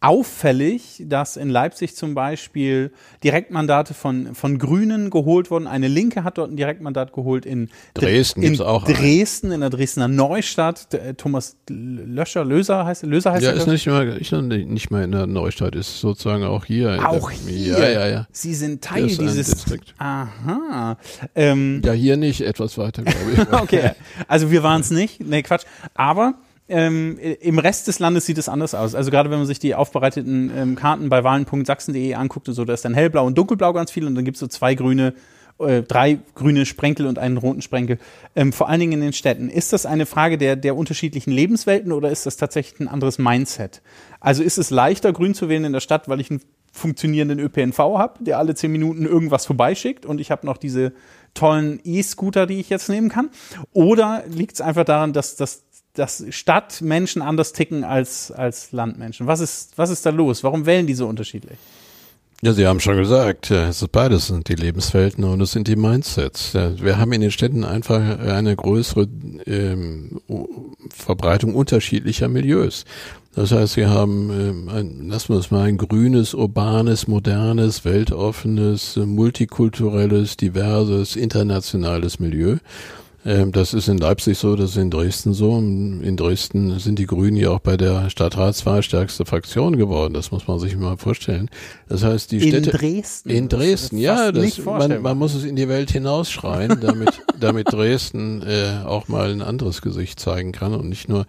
auffällig, dass in Leipzig zum Beispiel Direktmandate von, von Grünen geholt wurden. Eine Linke hat dort ein Direktmandat geholt in Dresden. In auch Dresden, in der Dresdner Neustadt. Äh, Thomas Löscher, Löser heißt Löser heißt Ja, ist nicht mal, ich, nicht mal in der Neustadt, ist sozusagen auch hier. Auch der, hier? Ja, ja, ja. Sie sind Teil dieses. Distrikt. Aha. Ähm, ja, hier nicht, etwas weiter, glaube ich. okay, also wir waren es nicht. Nee, Quatsch. Aber ähm, Im Rest des Landes sieht es anders aus. Also gerade wenn man sich die aufbereiteten ähm, Karten bei wahlen.sachsen.de anguckt und so, da ist dann hellblau und dunkelblau ganz viel und dann gibt es so zwei grüne, äh, drei grüne Sprenkel und einen roten Sprenkel. Ähm, vor allen Dingen in den Städten. Ist das eine Frage der, der unterschiedlichen Lebenswelten oder ist das tatsächlich ein anderes Mindset? Also ist es leichter, grün zu wählen in der Stadt, weil ich einen funktionierenden ÖPNV habe, der alle zehn Minuten irgendwas vorbeischickt und ich habe noch diese tollen E-Scooter, die ich jetzt nehmen kann? Oder liegt es einfach daran, dass, dass dass Stadtmenschen anders ticken als, als Landmenschen. Was ist, was ist da los? Warum wählen die so unterschiedlich? Ja, Sie haben schon gesagt, es ist beides sind die Lebenswelten und es sind die Mindsets. Wir haben in den Städten einfach eine größere ähm, Verbreitung unterschiedlicher Milieus. Das heißt, wir haben, ähm, ein, lassen wir es mal, ein grünes, urbanes, modernes, weltoffenes, multikulturelles, diverses, internationales Milieu. Ähm, das ist in Leipzig so, das ist in Dresden so. In Dresden sind die Grünen ja auch bei der Stadtratswahl stärkste Fraktion geworden. Das muss man sich mal vorstellen. Das heißt, die Städte. In Dresden? In Dresden, ja. Das, man, man muss es in die Welt hinausschreien, damit, damit Dresden äh, auch mal ein anderes Gesicht zeigen kann und nicht nur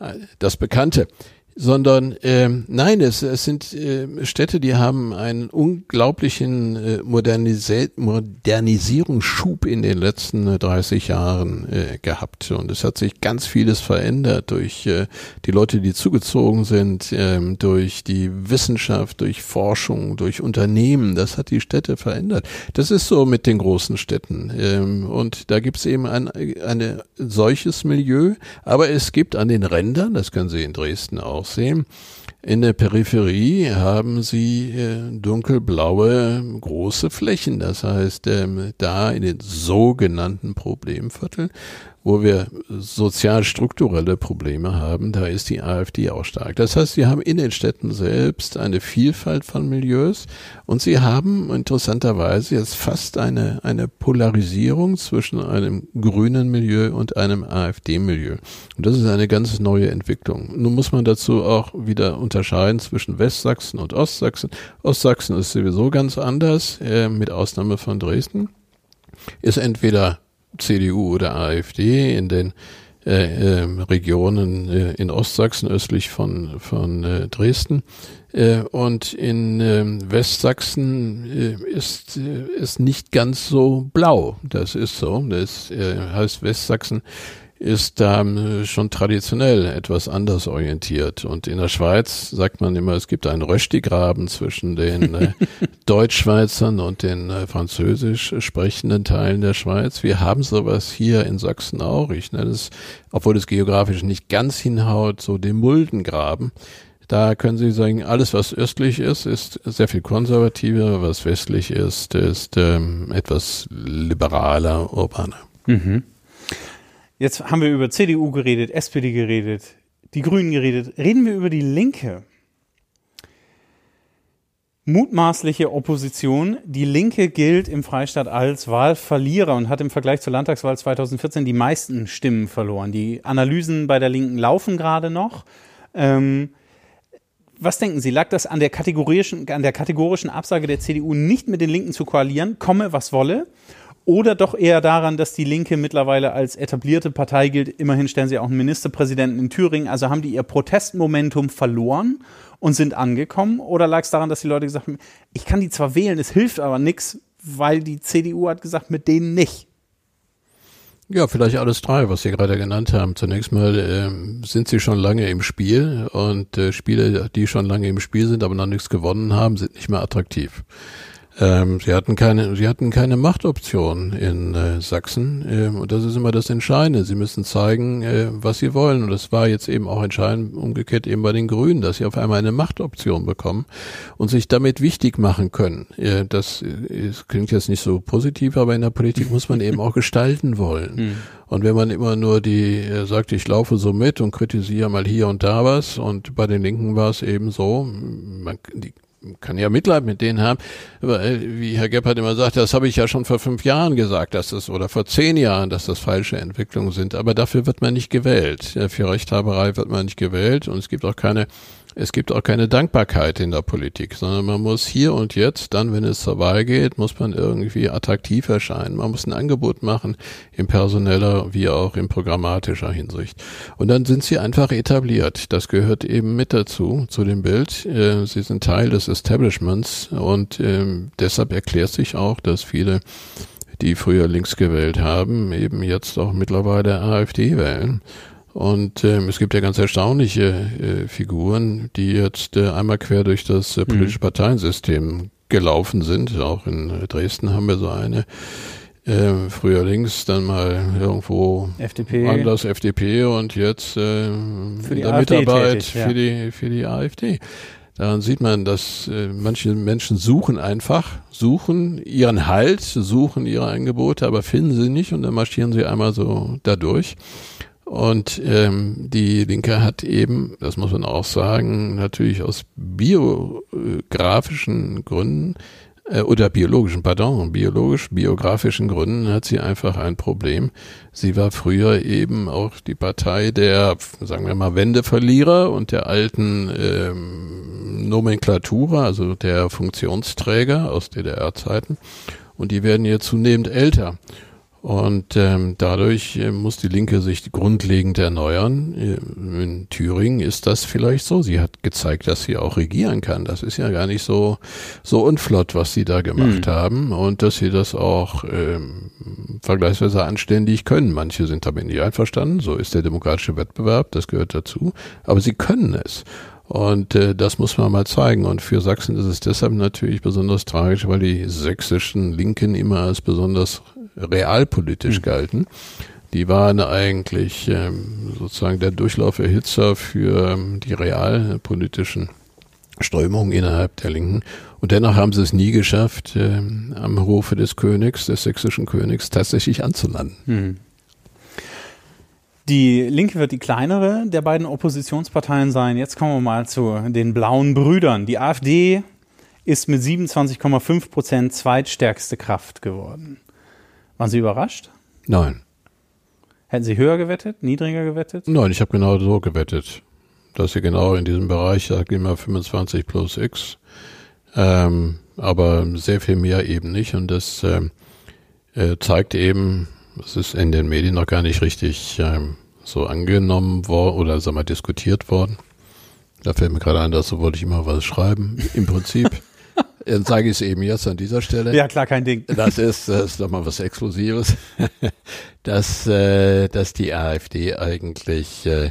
äh, das Bekannte sondern ähm, nein, es, es sind äh, Städte, die haben einen unglaublichen äh, Modernisi Modernisierungsschub in den letzten äh, 30 Jahren äh, gehabt und es hat sich ganz vieles verändert durch äh, die Leute, die zugezogen sind, äh, durch die Wissenschaft, durch Forschung, durch Unternehmen. Das hat die Städte verändert. Das ist so mit den großen Städten ähm, und da gibt es eben ein eine solches Milieu, aber es gibt an den Rändern, das können Sie in Dresden auch sehen, In der Peripherie haben sie äh, dunkelblaue große Flächen. Das heißt, ähm, da in den sogenannten Problemvierteln wo wir sozial-strukturelle Probleme haben, da ist die AfD auch stark. Das heißt, sie haben in den Städten selbst eine Vielfalt von Milieus und sie haben interessanterweise jetzt fast eine, eine Polarisierung zwischen einem grünen Milieu und einem AfD-Milieu. Und das ist eine ganz neue Entwicklung. Nun muss man dazu auch wieder unterscheiden zwischen Westsachsen und Ostsachsen. Ostsachsen ist sowieso ganz anders, äh, mit Ausnahme von Dresden. Ist entweder CDU oder AfD in den äh, äh, Regionen äh, in Ostsachsen östlich von, von äh, Dresden. Äh, und in ähm, Westsachsen äh, ist es nicht ganz so blau. Das ist so. Das heißt, Westsachsen ist da ähm, schon traditionell etwas anders orientiert. Und in der Schweiz sagt man immer, es gibt einen Röstigraben zwischen den äh, Deutschschweizern und den äh, französisch sprechenden Teilen der Schweiz. Wir haben sowas hier in Sachsen auch. Ich nenne es, obwohl es geografisch nicht ganz hinhaut, so den Muldengraben. Da können Sie sagen, alles was östlich ist, ist sehr viel konservativer, was westlich ist, ist ähm, etwas liberaler, urbaner. Mhm. Jetzt haben wir über CDU geredet, SPD geredet, die Grünen geredet. Reden wir über die Linke. Mutmaßliche Opposition. Die Linke gilt im Freistaat als Wahlverlierer und hat im Vergleich zur Landtagswahl 2014 die meisten Stimmen verloren. Die Analysen bei der Linken laufen gerade noch. Ähm, was denken Sie? Lag das an der, kategorischen, an der kategorischen Absage der CDU, nicht mit den Linken zu koalieren, komme was wolle? Oder doch eher daran, dass die Linke mittlerweile als etablierte Partei gilt. Immerhin stellen sie auch einen Ministerpräsidenten in Thüringen. Also haben die ihr Protestmomentum verloren und sind angekommen? Oder lag es daran, dass die Leute gesagt haben, ich kann die zwar wählen, es hilft aber nichts, weil die CDU hat gesagt, mit denen nicht? Ja, vielleicht alles drei, was Sie gerade genannt haben. Zunächst mal äh, sind sie schon lange im Spiel und äh, Spiele, die schon lange im Spiel sind, aber noch nichts gewonnen haben, sind nicht mehr attraktiv. Ähm, sie hatten keine, sie hatten keine Machtoption in äh, Sachsen ähm, und das ist immer das Entscheidende. Sie müssen zeigen, äh, was sie wollen und das war jetzt eben auch entscheidend umgekehrt eben bei den Grünen, dass sie auf einmal eine Machtoption bekommen und sich damit wichtig machen können. Äh, das, das klingt jetzt nicht so positiv, aber in der Politik muss man eben auch gestalten wollen. Mhm. Und wenn man immer nur die äh, sagt, ich laufe so mit und kritisiere mal hier und da was und bei den Linken war es eben so, man, die kann ja Mitleid mit denen haben. Wie Herr Gebhardt immer sagt, das habe ich ja schon vor fünf Jahren gesagt, dass das oder vor zehn Jahren, dass das falsche Entwicklungen sind. Aber dafür wird man nicht gewählt. Für Rechthaberei wird man nicht gewählt und es gibt auch keine es gibt auch keine Dankbarkeit in der Politik, sondern man muss hier und jetzt, dann, wenn es zur Wahl geht, muss man irgendwie attraktiv erscheinen. Man muss ein Angebot machen in personeller wie auch in programmatischer Hinsicht. Und dann sind sie einfach etabliert. Das gehört eben mit dazu, zu dem Bild. Äh, sie sind Teil des Establishments und ähm, deshalb erklärt sich auch, dass viele die früher links gewählt haben, eben jetzt auch mittlerweile AfD wählen. Und ähm, es gibt ja ganz erstaunliche äh, Figuren, die jetzt äh, einmal quer durch das äh, politische mhm. Parteiensystem gelaufen sind. Auch in äh, Dresden haben wir so eine. Äh, früher links, dann mal irgendwo FDP. anders FDP und jetzt äh, für die der AfD Mitarbeit tätig, ja. für die für die AfD. Daran sieht man, dass äh, manche Menschen suchen einfach, suchen ihren Halt, suchen ihre Angebote, aber finden sie nicht und dann marschieren sie einmal so dadurch. Und ähm, die Linke hat eben, das muss man auch sagen, natürlich aus biografischen Gründen äh, oder biologischen, pardon, biologisch, biografischen Gründen hat sie einfach ein Problem. Sie war früher eben auch die Partei der, sagen wir mal, Wendeverlierer und der alten ähm, Nomenklatura, also der Funktionsträger aus DDR-Zeiten. Und die werden jetzt zunehmend älter. Und ähm, dadurch äh, muss die Linke sich grundlegend erneuern. Äh, in Thüringen ist das vielleicht so. Sie hat gezeigt, dass sie auch regieren kann. Das ist ja gar nicht so so unflott, was sie da gemacht mhm. haben und dass sie das auch ähm, vergleichsweise anständig können. Manche sind damit nicht einverstanden. So ist der demokratische Wettbewerb. Das gehört dazu. Aber sie können es. Und äh, das muss man mal zeigen. Und für Sachsen ist es deshalb natürlich besonders tragisch, weil die sächsischen Linken immer als besonders realpolitisch mhm. galten. Die waren eigentlich ähm, sozusagen der Durchlauferhitzer für ähm, die realpolitischen Strömungen innerhalb der Linken. Und dennoch haben sie es nie geschafft, äh, am Hofe des Königs, des sächsischen Königs, tatsächlich anzulanden. Hm. Die Linke wird die kleinere der beiden Oppositionsparteien sein. Jetzt kommen wir mal zu den blauen Brüdern. Die AfD ist mit 27,5 Prozent zweitstärkste Kraft geworden. Waren Sie überrascht? Nein. Hätten Sie höher gewettet, niedriger gewettet? Nein, ich habe genau so gewettet, dass sie genau in diesem Bereich, sag ich mal 25 plus X, ähm, aber sehr viel mehr eben nicht. Und das ähm, äh, zeigt eben, es ist in den Medien noch gar nicht richtig ähm, so angenommen worden oder sag mal diskutiert worden. Da fällt mir gerade ein, dazu wollte ich immer was schreiben. Im Prinzip dann sage ich es eben jetzt an dieser Stelle. Ja, klar, kein Ding. Das ist, das ist nochmal was Exklusives, dass, äh, dass die AfD eigentlich äh,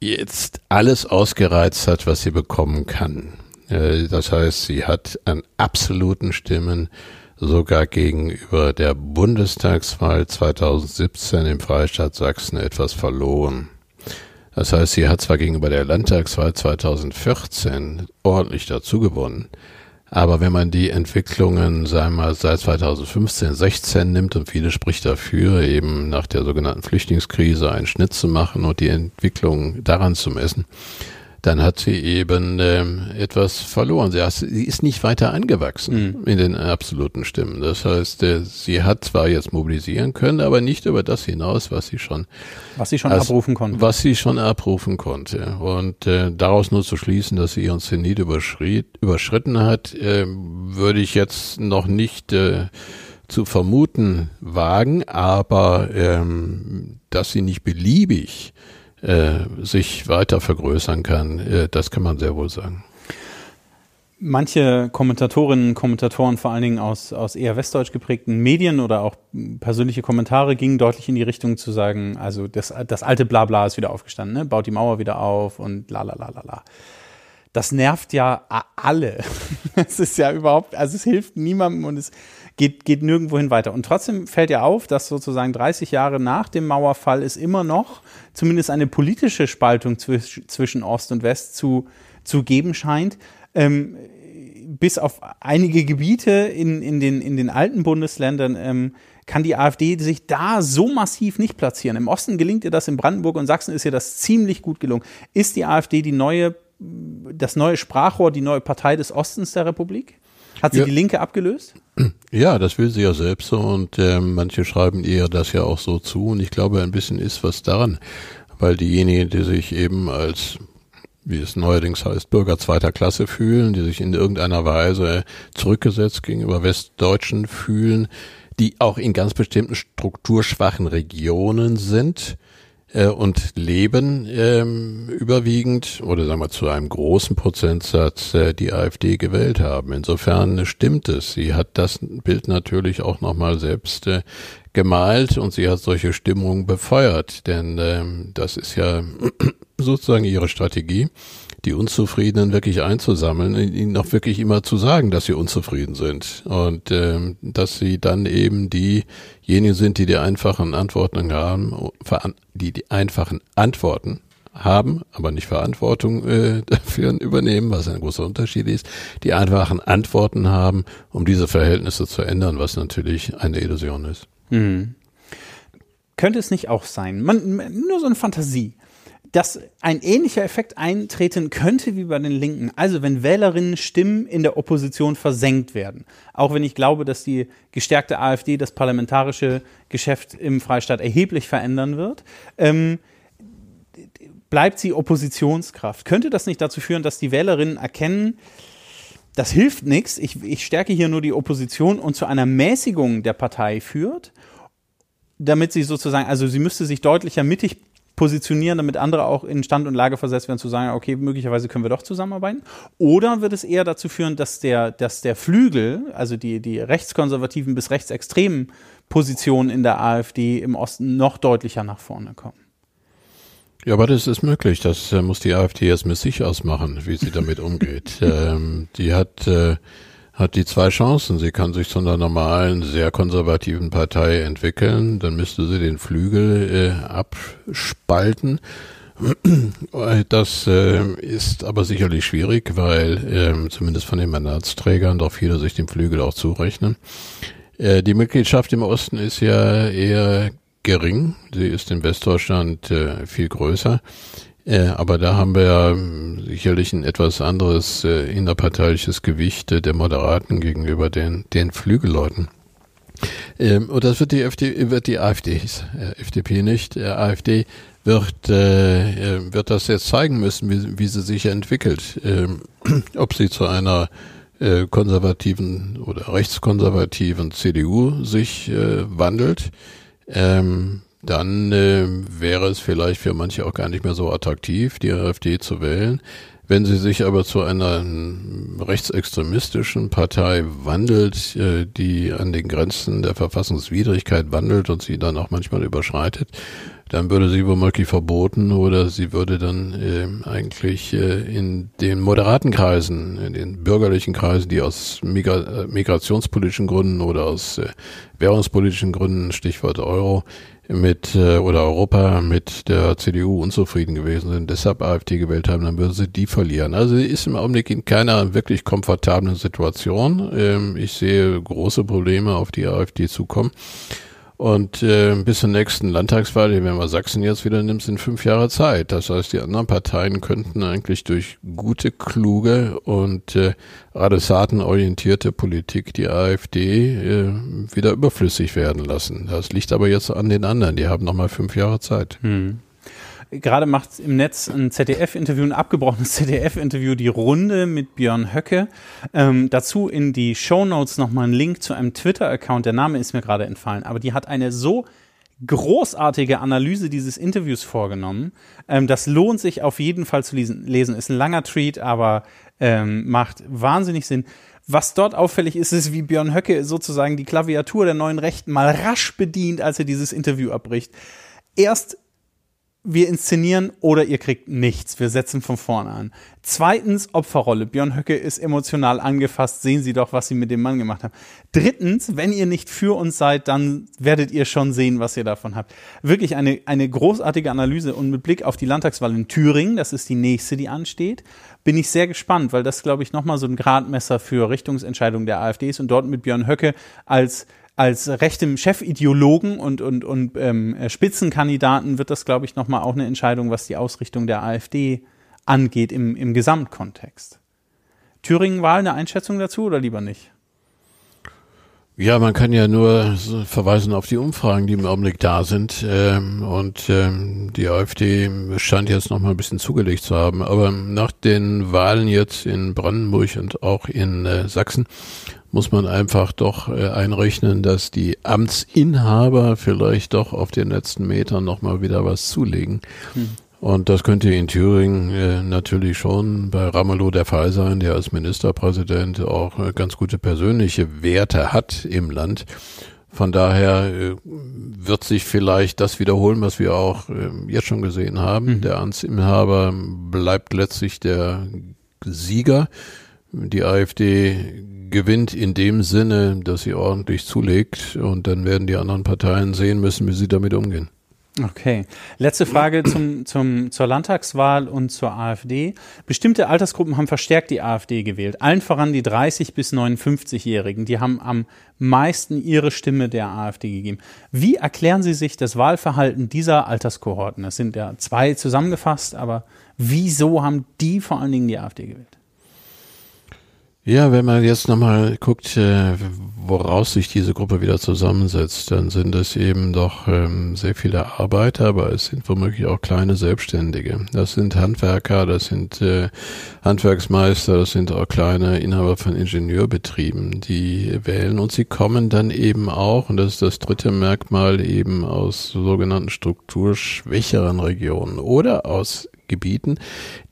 jetzt alles ausgereizt hat, was sie bekommen kann. Äh, das heißt, sie hat an absoluten Stimmen sogar gegenüber der Bundestagswahl 2017 im Freistaat Sachsen etwas verloren. Das heißt, sie hat zwar gegenüber der Landtagswahl 2014 ordentlich dazugewonnen, aber wenn man die Entwicklungen, wir mal, seit 2015, 16 nimmt und viele spricht dafür, eben nach der sogenannten Flüchtlingskrise einen Schnitt zu machen und die Entwicklung daran zu messen, dann hat sie eben ähm, etwas verloren. Sie, hat, sie, ist nicht weiter angewachsen mhm. in den absoluten Stimmen. Das heißt, äh, sie hat zwar jetzt mobilisieren können, aber nicht über das hinaus, was sie schon was sie schon als, abrufen konnte. Was sie schon abrufen konnte. Und äh, daraus nur zu schließen, dass sie ihren Zenit überschritten hat, äh, würde ich jetzt noch nicht äh, zu vermuten wagen, aber ähm, dass sie nicht beliebig äh, sich weiter vergrößern kann, äh, das kann man sehr wohl sagen. Manche Kommentatorinnen und Kommentatoren, vor allen Dingen aus, aus eher westdeutsch geprägten Medien oder auch persönliche Kommentare, gingen deutlich in die Richtung zu sagen, also das, das alte Blabla ist wieder aufgestanden, ne? baut die Mauer wieder auf und la la la la la. Das nervt ja alle. Es ist ja überhaupt, also es hilft niemandem und es geht, geht nirgendwohin weiter. Und trotzdem fällt ja auf, dass sozusagen 30 Jahre nach dem Mauerfall es immer noch zumindest eine politische Spaltung zwisch, zwischen Ost und West zu, zu geben scheint. Ähm, bis auf einige Gebiete in, in, den, in den alten Bundesländern ähm, kann die AfD sich da so massiv nicht platzieren. Im Osten gelingt ihr das, in Brandenburg und Sachsen ist ihr das ziemlich gut gelungen. Ist die AfD die neue, das neue Sprachrohr, die neue Partei des Ostens der Republik? Hat sie ja. die Linke abgelöst? Ja, das will sie ja selbst so und äh, manche schreiben ihr das ja auch so zu und ich glaube, ein bisschen ist was daran, weil diejenigen, die sich eben als wie es neuerdings heißt, Bürger zweiter Klasse fühlen, die sich in irgendeiner Weise zurückgesetzt gegenüber Westdeutschen fühlen, die auch in ganz bestimmten strukturschwachen Regionen sind, äh, und leben ähm, überwiegend oder sagen wir zu einem großen Prozentsatz äh, die AfD gewählt haben. Insofern stimmt es. Sie hat das Bild natürlich auch nochmal selbst äh, gemalt und sie hat solche Stimmungen befeuert, denn ähm, das ist ja sozusagen ihre Strategie die Unzufriedenen wirklich einzusammeln, ihnen auch wirklich immer zu sagen, dass sie unzufrieden sind und ähm, dass sie dann eben diejenigen sind, die die einfachen Antworten haben, die die einfachen Antworten haben, aber nicht Verantwortung äh, dafür übernehmen, was ein großer Unterschied ist, die einfachen Antworten haben, um diese Verhältnisse zu ändern, was natürlich eine Illusion ist. Mhm. Könnte es nicht auch sein, man, nur so eine Fantasie, dass ein ähnlicher Effekt eintreten könnte wie bei den Linken. Also wenn Wählerinnen Stimmen in der Opposition versenkt werden. Auch wenn ich glaube, dass die gestärkte AfD das parlamentarische Geschäft im Freistaat erheblich verändern wird. Ähm, bleibt sie Oppositionskraft. Könnte das nicht dazu führen, dass die Wählerinnen erkennen, das hilft nichts, ich, ich stärke hier nur die Opposition und zu einer Mäßigung der Partei führt, damit sie sozusagen, also sie müsste sich deutlicher mittig positionieren, damit andere auch in Stand und Lage versetzt werden, zu sagen, okay, möglicherweise können wir doch zusammenarbeiten? Oder wird es eher dazu führen, dass der, dass der Flügel, also die, die rechtskonservativen bis rechtsextremen Positionen in der AfD im Osten noch deutlicher nach vorne kommen? Ja, aber das ist möglich. Das äh, muss die AfD jetzt mit sich ausmachen, wie sie damit umgeht. ähm, die hat äh, hat die zwei Chancen. Sie kann sich zu einer normalen, sehr konservativen Partei entwickeln, dann müsste sie den Flügel äh, abspalten Das äh, ist aber sicherlich schwierig, weil äh, zumindest von den Mandatsträgern doch viele sich dem Flügel auch zurechnen. Äh, die Mitgliedschaft im Osten ist ja eher gering. Sie ist in Westdeutschland äh, viel größer. Äh, aber da haben wir ja hm, sicherlich ein etwas anderes äh, innerparteiliches Gewicht äh, der Moderaten gegenüber den, den Flügelleuten. Ähm, und das wird die, FD, wird die AfD, äh, FDP nicht, äh, AfD wird, wird das jetzt zeigen müssen, wie, wie sie sich entwickelt. Ähm, ob sie zu einer konservativen oder rechtskonservativen CDU sich wandelt. Ähm, dann äh, wäre es vielleicht für manche auch gar nicht mehr so attraktiv, die AfD zu wählen. Wenn sie sich aber zu einer rechtsextremistischen Partei wandelt, äh, die an den Grenzen der Verfassungswidrigkeit wandelt und sie dann auch manchmal überschreitet, dann würde sie womöglich verboten oder sie würde dann äh, eigentlich äh, in den moderaten Kreisen, in den bürgerlichen Kreisen, die aus Migra äh, migrationspolitischen Gründen oder aus äh, währungspolitischen Gründen, Stichwort Euro, mit äh, oder Europa mit der CDU unzufrieden gewesen sind, deshalb AfD gewählt haben, dann würden sie die verlieren. Also sie ist im Augenblick in keiner wirklich komfortablen Situation. Ähm, ich sehe große Probleme auf die AfD zukommen. Und äh, bis zur nächsten Landtagswahl, wenn man Sachsen jetzt wieder nimmt, sind fünf Jahre Zeit. Das heißt, die anderen Parteien könnten eigentlich durch gute, kluge und äh, adressatenorientierte Politik die AfD äh, wieder überflüssig werden lassen. Das liegt aber jetzt an den anderen. Die haben nochmal fünf Jahre Zeit. Hm. Gerade macht im Netz ein ZDF-Interview, ein abgebrochenes ZDF-Interview die Runde mit Björn Höcke. Ähm, dazu in die Show Notes nochmal einen Link zu einem Twitter-Account. Der Name ist mir gerade entfallen, aber die hat eine so großartige Analyse dieses Interviews vorgenommen. Ähm, das lohnt sich auf jeden Fall zu lesen. lesen. Ist ein langer Tweet, aber ähm, macht wahnsinnig Sinn. Was dort auffällig ist, ist, wie Björn Höcke sozusagen die Klaviatur der neuen Rechten mal rasch bedient, als er dieses Interview abbricht. Erst wir inszenieren oder ihr kriegt nichts. Wir setzen von vorne an. Zweitens, Opferrolle. Björn Höcke ist emotional angefasst. Sehen Sie doch, was Sie mit dem Mann gemacht haben. Drittens, wenn ihr nicht für uns seid, dann werdet ihr schon sehen, was ihr davon habt. Wirklich eine, eine großartige Analyse und mit Blick auf die Landtagswahl in Thüringen, das ist die nächste, die ansteht, bin ich sehr gespannt, weil das, glaube ich, nochmal so ein Gradmesser für Richtungsentscheidungen der AfD ist und dort mit Björn Höcke als als rechtem Chefideologen und, und, und ähm, Spitzenkandidaten wird das, glaube ich, nochmal auch eine Entscheidung, was die Ausrichtung der AfD angeht im, im Gesamtkontext. Thüringen-Wahl eine Einschätzung dazu oder lieber nicht? Ja, man kann ja nur verweisen auf die Umfragen, die im Augenblick da sind. Ähm, und ähm, die AfD scheint jetzt noch mal ein bisschen zugelegt zu haben. Aber nach den Wahlen jetzt in Brandenburg und auch in äh, Sachsen muss man einfach doch äh, einrechnen, dass die Amtsinhaber vielleicht doch auf den letzten Metern noch mal wieder was zulegen. Hm. Und das könnte in Thüringen äh, natürlich schon bei Ramelow der Fall sein, der als Ministerpräsident auch äh, ganz gute persönliche Werte hat im Land. Von daher äh, wird sich vielleicht das wiederholen, was wir auch äh, jetzt schon gesehen haben. Mhm. Der Amtsinhaber bleibt letztlich der Sieger. Die AfD gewinnt in dem Sinne, dass sie ordentlich zulegt und dann werden die anderen Parteien sehen müssen, wie sie damit umgehen. Okay. Letzte Frage zum, zum, zur Landtagswahl und zur AfD. Bestimmte Altersgruppen haben verstärkt die AfD gewählt. Allen voran die 30 bis 59-Jährigen. Die haben am meisten ihre Stimme der AfD gegeben. Wie erklären Sie sich das Wahlverhalten dieser Alterskohorten? Das sind ja zwei zusammengefasst, aber wieso haben die vor allen Dingen die AfD gewählt? Ja, wenn man jetzt nochmal guckt, äh, woraus sich diese Gruppe wieder zusammensetzt, dann sind es eben doch ähm, sehr viele Arbeiter, aber es sind womöglich auch kleine Selbstständige. Das sind Handwerker, das sind äh, Handwerksmeister, das sind auch kleine Inhaber von Ingenieurbetrieben, die wählen und sie kommen dann eben auch, und das ist das dritte Merkmal, eben aus sogenannten strukturschwächeren Regionen oder aus Gebieten,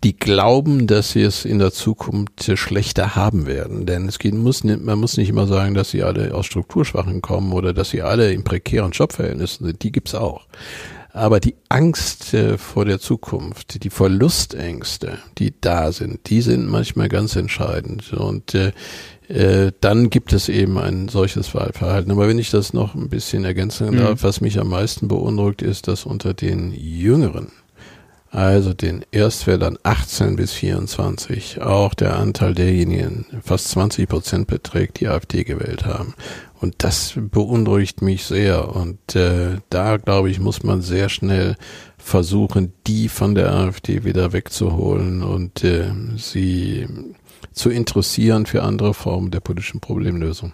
die glauben, dass sie es in der Zukunft schlechter haben werden. Denn es geht, muss, man muss nicht immer sagen, dass sie alle aus Strukturschwachen kommen oder dass sie alle in prekären Jobverhältnissen sind. Die gibt's auch. Aber die Angst äh, vor der Zukunft, die Verlustängste, die da sind, die sind manchmal ganz entscheidend. Und äh, äh, dann gibt es eben ein solches Wahlverhalten. Aber wenn ich das noch ein bisschen ergänzen darf, mhm. was mich am meisten beunruhigt, ist, dass unter den Jüngeren also den Erstwählern 18 bis 24, auch der Anteil derjenigen fast 20 Prozent beträgt, die AfD gewählt haben. Und das beunruhigt mich sehr. Und äh, da, glaube ich, muss man sehr schnell versuchen, die von der AfD wieder wegzuholen und äh, sie zu interessieren für andere Formen der politischen Problemlösung.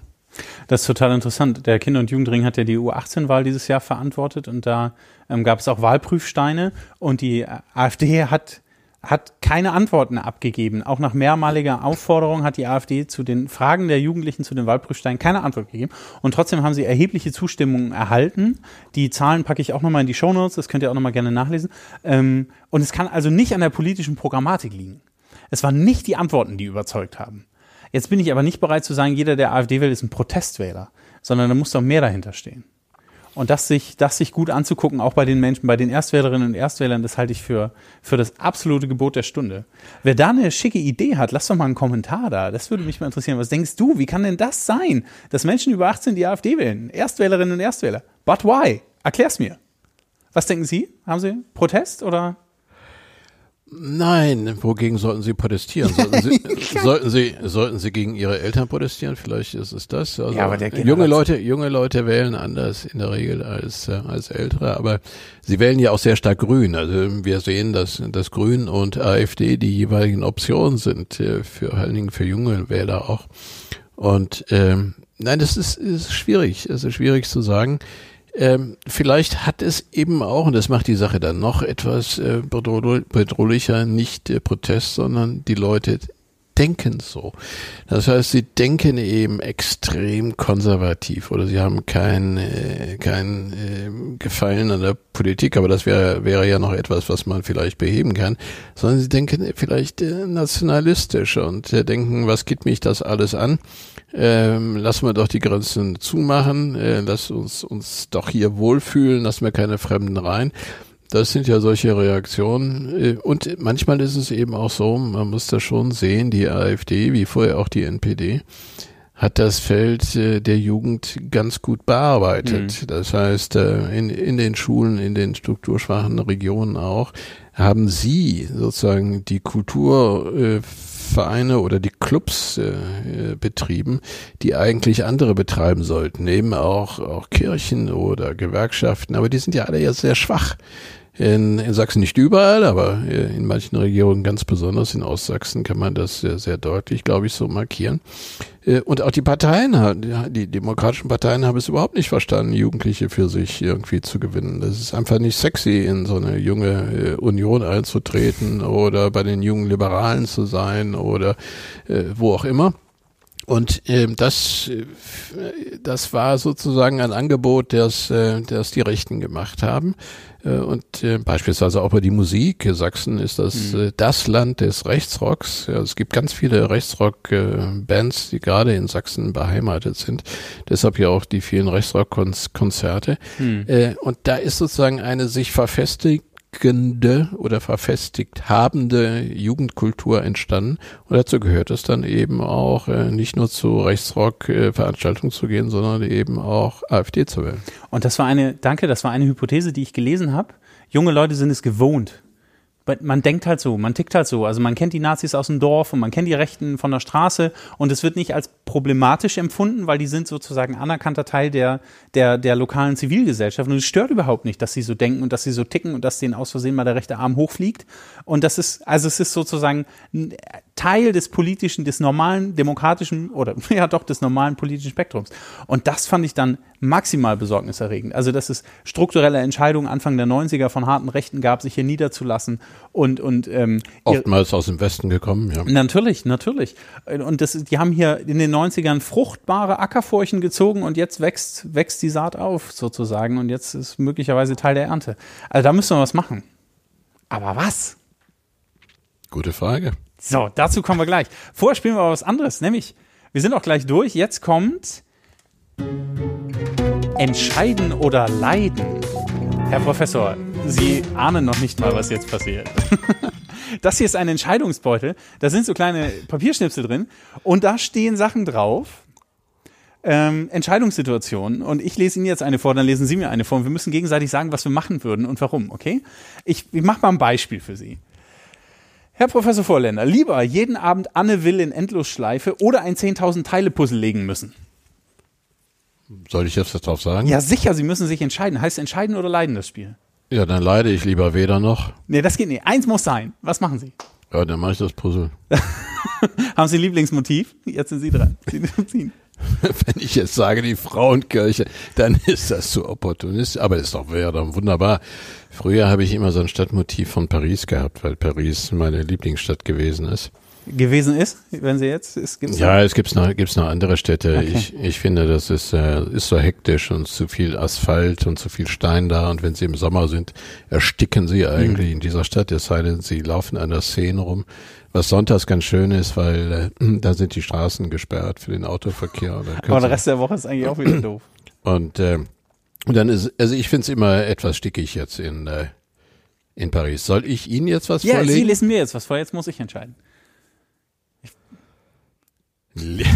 Das ist total interessant. Der Kinder- und Jugendring hat ja die U18-Wahl dieses Jahr verantwortet und da ähm, gab es auch Wahlprüfsteine und die AfD hat hat keine Antworten abgegeben. Auch nach mehrmaliger Aufforderung hat die AfD zu den Fragen der Jugendlichen zu den Wahlprüfsteinen keine Antwort gegeben. Und trotzdem haben sie erhebliche Zustimmung erhalten. Die Zahlen packe ich auch nochmal in die Shownotes, das könnt ihr auch nochmal gerne nachlesen. Ähm, und es kann also nicht an der politischen Programmatik liegen. Es waren nicht die Antworten, die überzeugt haben. Jetzt bin ich aber nicht bereit zu sagen, jeder, der AfD wählt, ist ein Protestwähler, sondern da muss doch mehr dahinter stehen. Und das sich, das sich gut anzugucken, auch bei den Menschen, bei den Erstwählerinnen und Erstwählern, das halte ich für, für das absolute Gebot der Stunde. Wer da eine schicke Idee hat, lass doch mal einen Kommentar da. Das würde mich mal interessieren. Was denkst du? Wie kann denn das sein, dass Menschen über 18 die AfD wählen? Erstwählerinnen und Erstwähler. But why? Erklär's mir. Was denken Sie? Haben Sie Protest oder? Nein, wogegen sollten Sie protestieren? Sollten Sie, sollten Sie, sollten Sie gegen Ihre Eltern protestieren? Vielleicht ist es das. Also ja, aber der junge Leute, junge Leute wählen anders in der Regel als, äh, als ältere, aber sie wählen ja auch sehr stark Grün. Also wir sehen, dass, dass Grün und AfD die jeweiligen Optionen sind, äh, für, vor allen Dingen für junge Wähler auch. Und, ähm, nein, das ist, ist schwierig. Es ist schwierig zu sagen. Ähm, vielleicht hat es eben auch, und das macht die Sache dann noch etwas äh, bedrohlicher, nicht der Protest, sondern die Leute denken so. Das heißt, sie denken eben extrem konservativ oder sie haben kein, äh, kein äh, Gefallen an der Politik, aber das wäre, wäre ja noch etwas, was man vielleicht beheben kann, sondern sie denken vielleicht äh, nationalistisch und äh, denken, was geht mich das alles an? Ähm, lassen wir doch die Grenzen zumachen, äh, lass uns uns doch hier wohlfühlen, lassen wir keine Fremden rein. Das sind ja solche Reaktionen. Äh, und manchmal ist es eben auch so, man muss das schon sehen, die AfD, wie vorher auch die NPD, hat das Feld äh, der Jugend ganz gut bearbeitet. Mhm. Das heißt, äh, in, in den Schulen, in den strukturschwachen Regionen auch, haben sie sozusagen die Kulturvereine oder die Clubs betrieben, die eigentlich andere betreiben sollten, eben auch, auch Kirchen oder Gewerkschaften, aber die sind ja alle ja sehr schwach. In, in Sachsen nicht überall, aber äh, in manchen Regionen ganz besonders in Ostsachsen kann man das sehr, sehr deutlich, glaube ich, so markieren. Äh, und auch die Parteien, die demokratischen Parteien haben es überhaupt nicht verstanden, Jugendliche für sich irgendwie zu gewinnen. Das ist einfach nicht sexy, in so eine junge äh, Union einzutreten oder bei den jungen Liberalen zu sein oder wo auch immer. Und ähm, das, äh, das war sozusagen ein Angebot, das, äh, das die Rechten gemacht haben. Äh, und äh, beispielsweise auch bei die Musik. Sachsen ist das mhm. äh, das Land des Rechtsrocks. Ja, es gibt ganz viele Rechtsrock-Bands, äh, die gerade in Sachsen beheimatet sind. Deshalb ja auch die vielen Rechtsrock-Konzerte. Mhm. Äh, und da ist sozusagen eine sich verfestigt verfestigende oder verfestigt habende Jugendkultur entstanden. Und dazu gehört es dann eben auch, äh, nicht nur zu Rechtsrock-Veranstaltungen zu gehen, sondern eben auch AfD zu wählen. Und das war eine, danke, das war eine Hypothese, die ich gelesen habe. Junge Leute sind es gewohnt, man denkt halt so, man tickt halt so. Also man kennt die Nazis aus dem Dorf und man kennt die Rechten von der Straße und es wird nicht als problematisch empfunden, weil die sind sozusagen anerkannter Teil der, der, der lokalen Zivilgesellschaft. Und es stört überhaupt nicht, dass sie so denken und dass sie so ticken und dass denen aus Versehen mal der rechte Arm hochfliegt. Und das ist, also es ist sozusagen Teil des politischen, des normalen demokratischen oder ja doch des normalen politischen Spektrums. Und das fand ich dann maximal besorgniserregend. Also, dass es strukturelle Entscheidungen Anfang der 90er von harten Rechten gab, sich hier niederzulassen und und ähm, oftmals aus dem Westen gekommen, ja. Natürlich, natürlich. Und das, die haben hier in den 90ern fruchtbare Ackerfurchen gezogen und jetzt wächst wächst die Saat auf sozusagen und jetzt ist möglicherweise Teil der Ernte. Also da müssen wir was machen. Aber was? Gute Frage. So, dazu kommen wir gleich. Vorher spielen wir aber was anderes, nämlich wir sind auch gleich durch. Jetzt kommt Entscheiden oder Leiden? Herr Professor, Sie ahnen noch nicht mal, was jetzt passiert. Das hier ist ein Entscheidungsbeutel. Da sind so kleine Papierschnipsel drin und da stehen Sachen drauf. ähm, Entscheidungssituationen und ich lese Ihnen jetzt eine vor, dann lesen Sie mir eine vor und wir müssen gegenseitig sagen, was wir machen würden und warum, okay? Ich, ich mache mal ein Beispiel für Sie. Herr Professor Vorländer, lieber jeden Abend Anne Will in Endlosschleife oder ein 10.000 Teile Puzzle legen müssen. Soll ich jetzt was drauf sagen? Ja, sicher, Sie müssen sich entscheiden. Heißt entscheiden oder leiden das Spiel? Ja, dann leide ich lieber weder noch. Nee, das geht nicht. Eins muss sein. Was machen Sie? Ja, dann mache ich das Puzzle. Haben Sie ein Lieblingsmotiv? Jetzt sind Sie dran. Sie ziehen. Wenn ich jetzt sage, die Frauenkirche, dann ist das zu opportunistisch. Aber ist doch wäre doch wunderbar. Früher habe ich immer so ein Stadtmotiv von Paris gehabt, weil Paris meine Lieblingsstadt gewesen ist. Gewesen ist, wenn Sie jetzt, es gibt's Ja, es gibt noch, gibt's noch andere Städte. Okay. Ich, ich finde, das ist, äh, ist so hektisch und zu viel Asphalt und zu viel Stein da. Und wenn sie im Sommer sind, ersticken sie eigentlich in dieser Stadt. Es sei denn, sie laufen an der Szene rum. Was sonntags ganz schön ist, weil äh, da sind die Straßen gesperrt für den Autoverkehr. Aber sie- der Rest der Woche ist eigentlich auch wieder doof. und, äh, und dann ist, also ich finde es immer etwas stickig jetzt in, äh, in Paris. Soll ich Ihnen jetzt was Ja, Sie vorlegen? lesen mir jetzt was vor, jetzt muss ich entscheiden. Lie-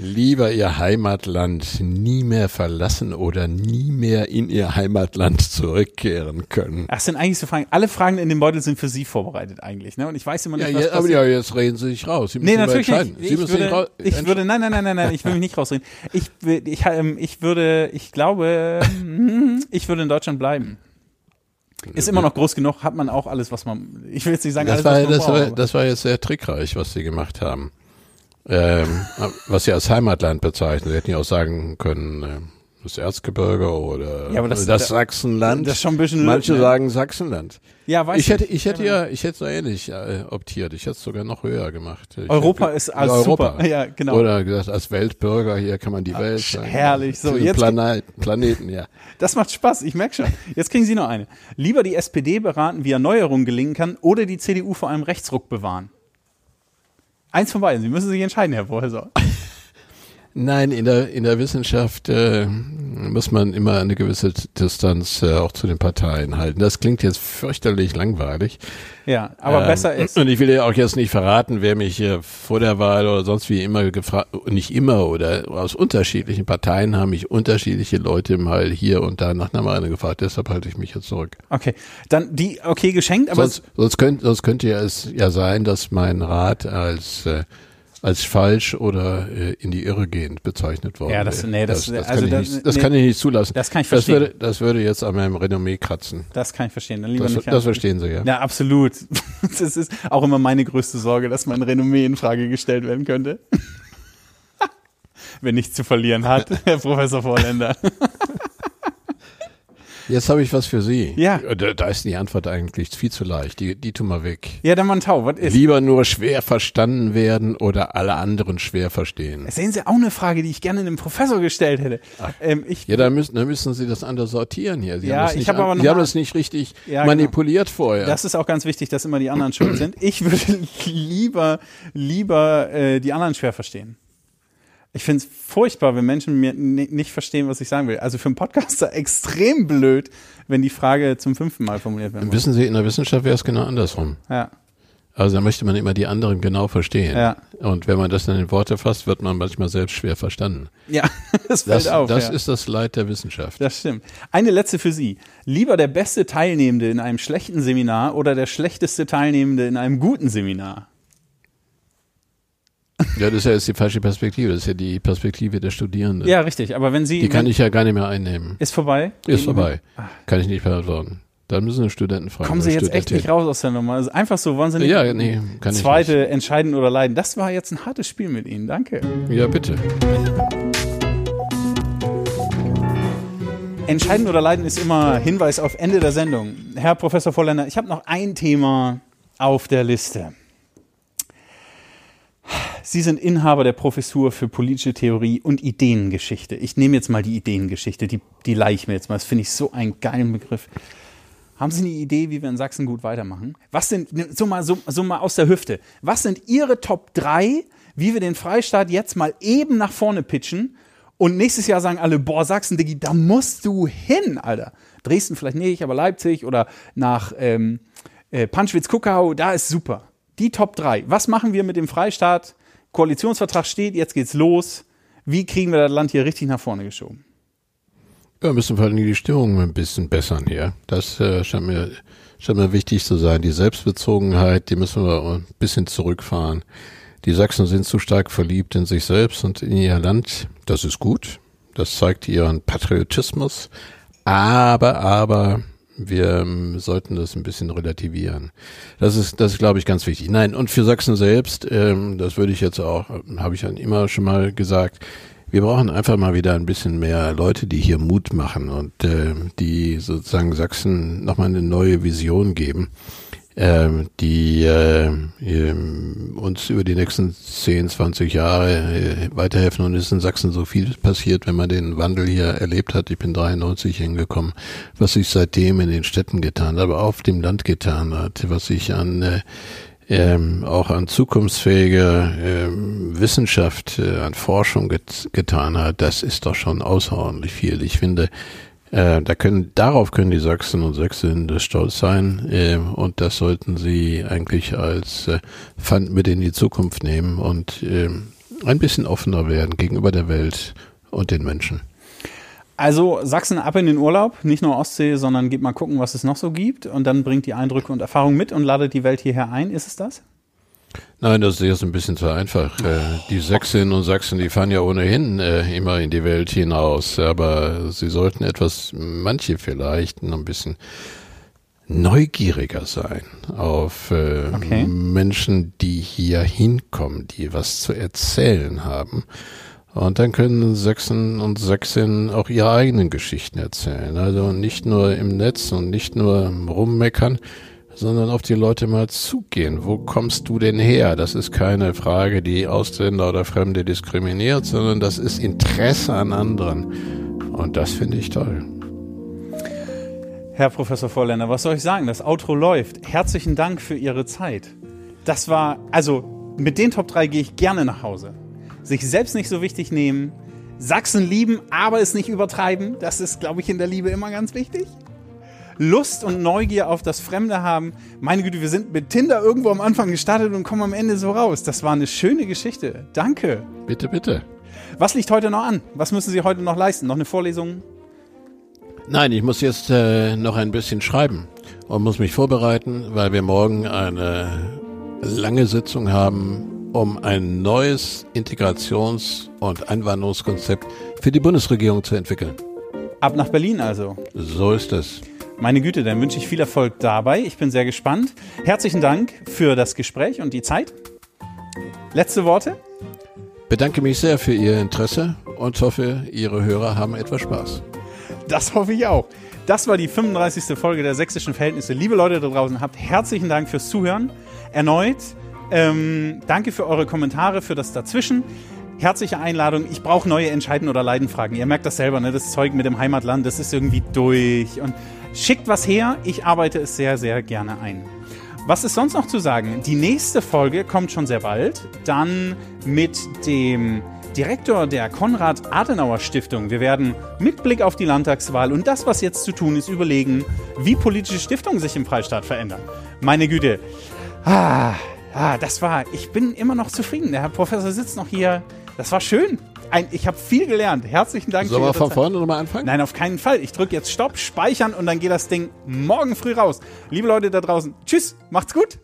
Lieber Ihr Heimatland nie mehr verlassen oder nie mehr in Ihr Heimatland zurückkehren können. Ach, das sind eigentlich so Fragen. Alle Fragen in dem Beutel sind für Sie vorbereitet eigentlich, ne? Und ich weiß immer Ja, nicht, was ja, aber passiert. ja, jetzt reden Sie sich raus. Sie Nee, aber natürlich nicht. Sie Ich würde, ich würde, nein, nein, nein, nein, nein, ich will mich nicht rausreden. Ich, will- ich, ähm, ich würde, ich glaube, ich würde in Deutschland bleiben. Ist immer noch groß genug, hat man auch alles, was man, ich will jetzt nicht sagen, das, alles, war, was man das, braucht. war, das war jetzt sehr trickreich, was Sie gemacht haben. Ähm, was Sie als Heimatland bezeichnen. Sie hätten ja auch sagen können, äh, das Erzgebirge oder Ja, das- das Sachsenland. das ist schon ein bisschen Manche ne? sagen Sachsenland. ja, weiß Ich hätte, ich hätte ja, ich hätte so ähnlich äh, optiert. Ich hätte es sogar noch höher gemacht. Ich Europa hätte- ist als Europa. super. Ja, genau. Oder gesagt, als Weltbürger hier kann man die Welt sch- sagen. herrlich. So, jetzt- Planet, Planeten, ja. Das macht Spaß, ich merke schon. Jetzt kriegen Sie noch eine. Lieber die SPD beraten, wie Erneuerung gelingen kann, oder die CDU vor einem Rechtsruck bewahren. Eins von beiden. Sie müssen sich entscheiden, Herr Professor. Nein, in der, in der Wissenschaft äh, muss man immer eine gewisse Distanz äh, auch zu den Parteien halten. Das klingt jetzt fürchterlich langweilig. Ja, aber Ähm, besser ist. Und ich will ja auch jetzt nicht verraten, wer mich hier vor der Wahl oder sonst wie immer gefragt, nicht immer oder aus unterschiedlichen Parteien haben mich unterschiedliche Leute mal hier und da nach einer Meinung gefragt. Deshalb halte ich mich jetzt zurück. Okay, dann die, okay, geschenkt, aber Sonst, sonst, könnte, sonst könnte ja es ja sein, dass mein Rat als äh, als falsch oder äh, in die Irre gehend bezeichnet worden Ja, das- nee, das- das, also kann, ich das- nicht, das nee, kann ich nicht zulassen. das kann ich das verstehen. würde, das würde jetzt an meinem Renommee kratzen. das kann ich verstehen. Dann lieber Das, nicht. das verstehen Sie ja. ja, absolut. Das ist auch immer meine größte Sorge, dass mein Renommee in Frage gestellt werden könnte. Wenn nichts zu verlieren hat, Herr Professor Vorländer. Jetzt habe ich was für Sie. Ja. Da, da ist die Antwort eigentlich viel zu leicht. Die, die tun wir weg. Ja, dann mal ein Tau. Was ist? Lieber nur schwer verstanden werden oder alle anderen schwer verstehen. Sehen Sie auch eine Frage, die ich gerne einem Professor gestellt hätte. Ähm, ich, Ja, da müssen, da müssen Sie das anders sortieren hier. Sie Ja, haben ich nicht, hab aber noch Sie haben das nicht richtig Ja, genau. manipuliert vorher. Das ist auch ganz wichtig, dass immer die anderen schuld sind. Ich würde lieber, lieber äh, die anderen schwer verstehen. Ich finde es furchtbar, wenn Menschen mir ni- nicht verstehen, was ich sagen will. Also für einen Podcaster extrem blöd, wenn die Frage zum fünften Mal formuliert werden muss. Wissen Sie, in der Wissenschaft wäre es genau andersrum. Ja, Also da möchte man immer die anderen genau verstehen. Ja. Und wenn man das dann in Worte fasst, wird man manchmal selbst schwer verstanden. ja das fällt Das, auf. das ja. ist das Leid der Wissenschaft. Das stimmt. Eine letzte für Sie. Lieber der beste Teilnehmende in einem schlechten Seminar oder der schlechteste Teilnehmende in einem guten Seminar? Ja, das ist ja jetzt die falsche Perspektive. Das ist ja die Perspektive der Studierenden. Ja, richtig. Aber wenn Sie. Die kann ich ja gar nicht mehr einnehmen. Ist vorbei? Ist vorbei. Kann ich nicht beantworten. Dann müssen Sie Studenten fragen. Kommen Sie jetzt echt nicht raus aus der Nummer. Also einfach so, wollen Sie nicht Ja, nee, kann ich zweite entscheiden oder leiden. Das war jetzt ein hartes Spiel mit Ihnen. Danke. nicht. Ja, bitte. Entscheiden oder leiden ist immer Hinweis auf Ende der Sendung. Herr Professor Volländer, ich habe noch ein Thema auf der Liste. Sie sind Inhaber der Professur für politische Theorie und Ideengeschichte. Ich nehme jetzt mal die Ideengeschichte, die, die leihe ich mir jetzt mal. Das finde ich so einen geilen Begriff. Haben Sie eine Idee, wie wir in Sachsen gut weitermachen? Was sind, so mal, so, so mal aus der Hüfte, was sind Ihre Top 3, wie wir den Freistaat jetzt mal eben nach vorne pitchen und nächstes Jahr sagen alle, boah, Sachsen, Diggi, da musst du hin, Alter. Dresden vielleicht nicht, aber Leipzig oder nach ähm, äh, Panschwitz-Kuckau, da ist super. Die Top 3. Was machen wir mit dem Freistaat? Koalitionsvertrag steht, jetzt geht's los. Wie kriegen wir das Land hier richtig nach vorne geschoben? Ja, müssen vor allem die Stimmung ein bisschen bessern hier. Das äh, scheint, mir, scheint mir wichtig zu sein. Die Selbstbezogenheit, die müssen wir ein bisschen zurückfahren. Die Sachsen sind zu stark verliebt in sich selbst und in ihr Land. Das ist gut. Das zeigt ihren Patriotismus. Aber, aber, wir ähm, sollten das ein bisschen relativieren. Das ist, das ist, glaube ich, ganz wichtig. Nein, und für Sachsen selbst, ähm, das würde ich jetzt auch, habe ich dann immer schon mal gesagt, wir brauchen einfach mal wieder ein bisschen mehr Leute, die hier Mut machen und äh, die sozusagen Sachsen nochmal eine neue Vision geben die äh, uns über die nächsten 10, 20 Jahre äh, weiterhelfen. Und ist in Sachsen so viel passiert, wenn man den Wandel hier erlebt hat. Ich bin 93 hingekommen, was sich seitdem in den Städten getan hat, aber auf dem Land getan hat, was sich an äh, ähm, auch an zukunftsfähiger ähm, Wissenschaft, äh, an Forschung get getan hat, das ist doch schon außerordentlich viel. Ich finde, äh, da können, darauf können die Sachsen und Sächsinnen stolz sein äh, und das sollten sie eigentlich als äh, Pfand mit in die Zukunft nehmen und äh, ein bisschen offener werden gegenüber der Welt und den Menschen. Also Sachsen ab in den Urlaub, nicht nur Ostsee, sondern geht mal gucken, was es noch so gibt und dann bringt die Eindrücke und Erfahrungen mit und ladet die Welt hierher ein. Ist es das? Nein, das ist jetzt ein bisschen zu einfach. Äh, die Sächsinnen und Sachsen, die fahren ja ohnehin äh, immer in die Welt hinaus, aber sie sollten etwas, manche vielleicht, noch ein bisschen neugieriger sein auf äh, okay. Menschen, die hier hinkommen, die was zu erzählen haben. Und dann können Sachsen und Sächsinnen auch ihre eigenen Geschichten erzählen. Also nicht nur im Netz und nicht nur rummeckern, sondern auf die Leute mal zugehen. Wo kommst du denn her? Das ist keine Frage, die Ausländer oder Fremde diskriminiert, sondern das ist Interesse an anderen. Und das finde ich toll. Herr Professor Vorländer, was soll ich sagen? Das Outro läuft. Herzlichen Dank für Ihre Zeit. Das war, also mit den Top 3 gehe ich gerne nach Hause. Sich selbst nicht so wichtig nehmen, Sachsen lieben, aber es nicht übertreiben. Das ist, glaube ich, in der Liebe immer ganz wichtig. Lust und Neugier auf das Fremde haben. Meine Güte, wir sind mit Tinder irgendwo am Anfang gestartet und kommen am Ende so raus. Das war eine schöne Geschichte. Danke. Bitte, bitte. Was liegt heute noch an? Was müssen Sie heute noch leisten? Noch eine Vorlesung? Nein, ich muss jetzt äh, noch ein bisschen schreiben und muss mich vorbereiten, weil wir morgen eine lange Sitzung haben, um ein neues Integrations- und Einwanderungskonzept für die Bundesregierung zu entwickeln. Ab nach Berlin also. So ist es. Meine Güte, dann wünsche ich viel Erfolg dabei. Ich bin sehr gespannt. Herzlichen Dank für das Gespräch und die Zeit. Letzte Worte? Bedanke mich sehr für Ihr Interesse und hoffe, Ihre Hörer haben etwas Spaß. Das hoffe ich auch. Das war die 35. Folge der sächsischen Verhältnisse. Liebe Leute da draußen, habt herzlichen Dank fürs Zuhören. Erneut ähm, danke für eure Kommentare, für das Dazwischen. Herzliche Einladung. Ich brauche neue Entscheiden oder Leidenfragen. Ihr merkt das selber, ne? Das Zeug mit dem Heimatland, das ist irgendwie durch. Und Schickt was her, ich arbeite es sehr, sehr gerne ein. Was ist sonst noch zu sagen? Die nächste Folge kommt schon sehr bald. Dann mit dem Direktor der Konrad-Adenauer-Stiftung. Wir werden mit Blick auf die Landtagswahl und das, was jetzt zu tun ist, überlegen, wie politische Stiftungen sich im Freistaat verändern. Meine Güte. Ah, ah, das war, ich bin immer noch zufrieden. Der Herr Professor sitzt noch hier. Das war schön. Ein, ich habe viel gelernt. Herzlichen Dank. Sollen wir von vorne nochmal anfangen? Nein, auf keinen Fall. Ich drücke jetzt Stopp, speichern und dann geht das Ding morgen früh raus. Liebe Leute da draußen, tschüss, macht's gut.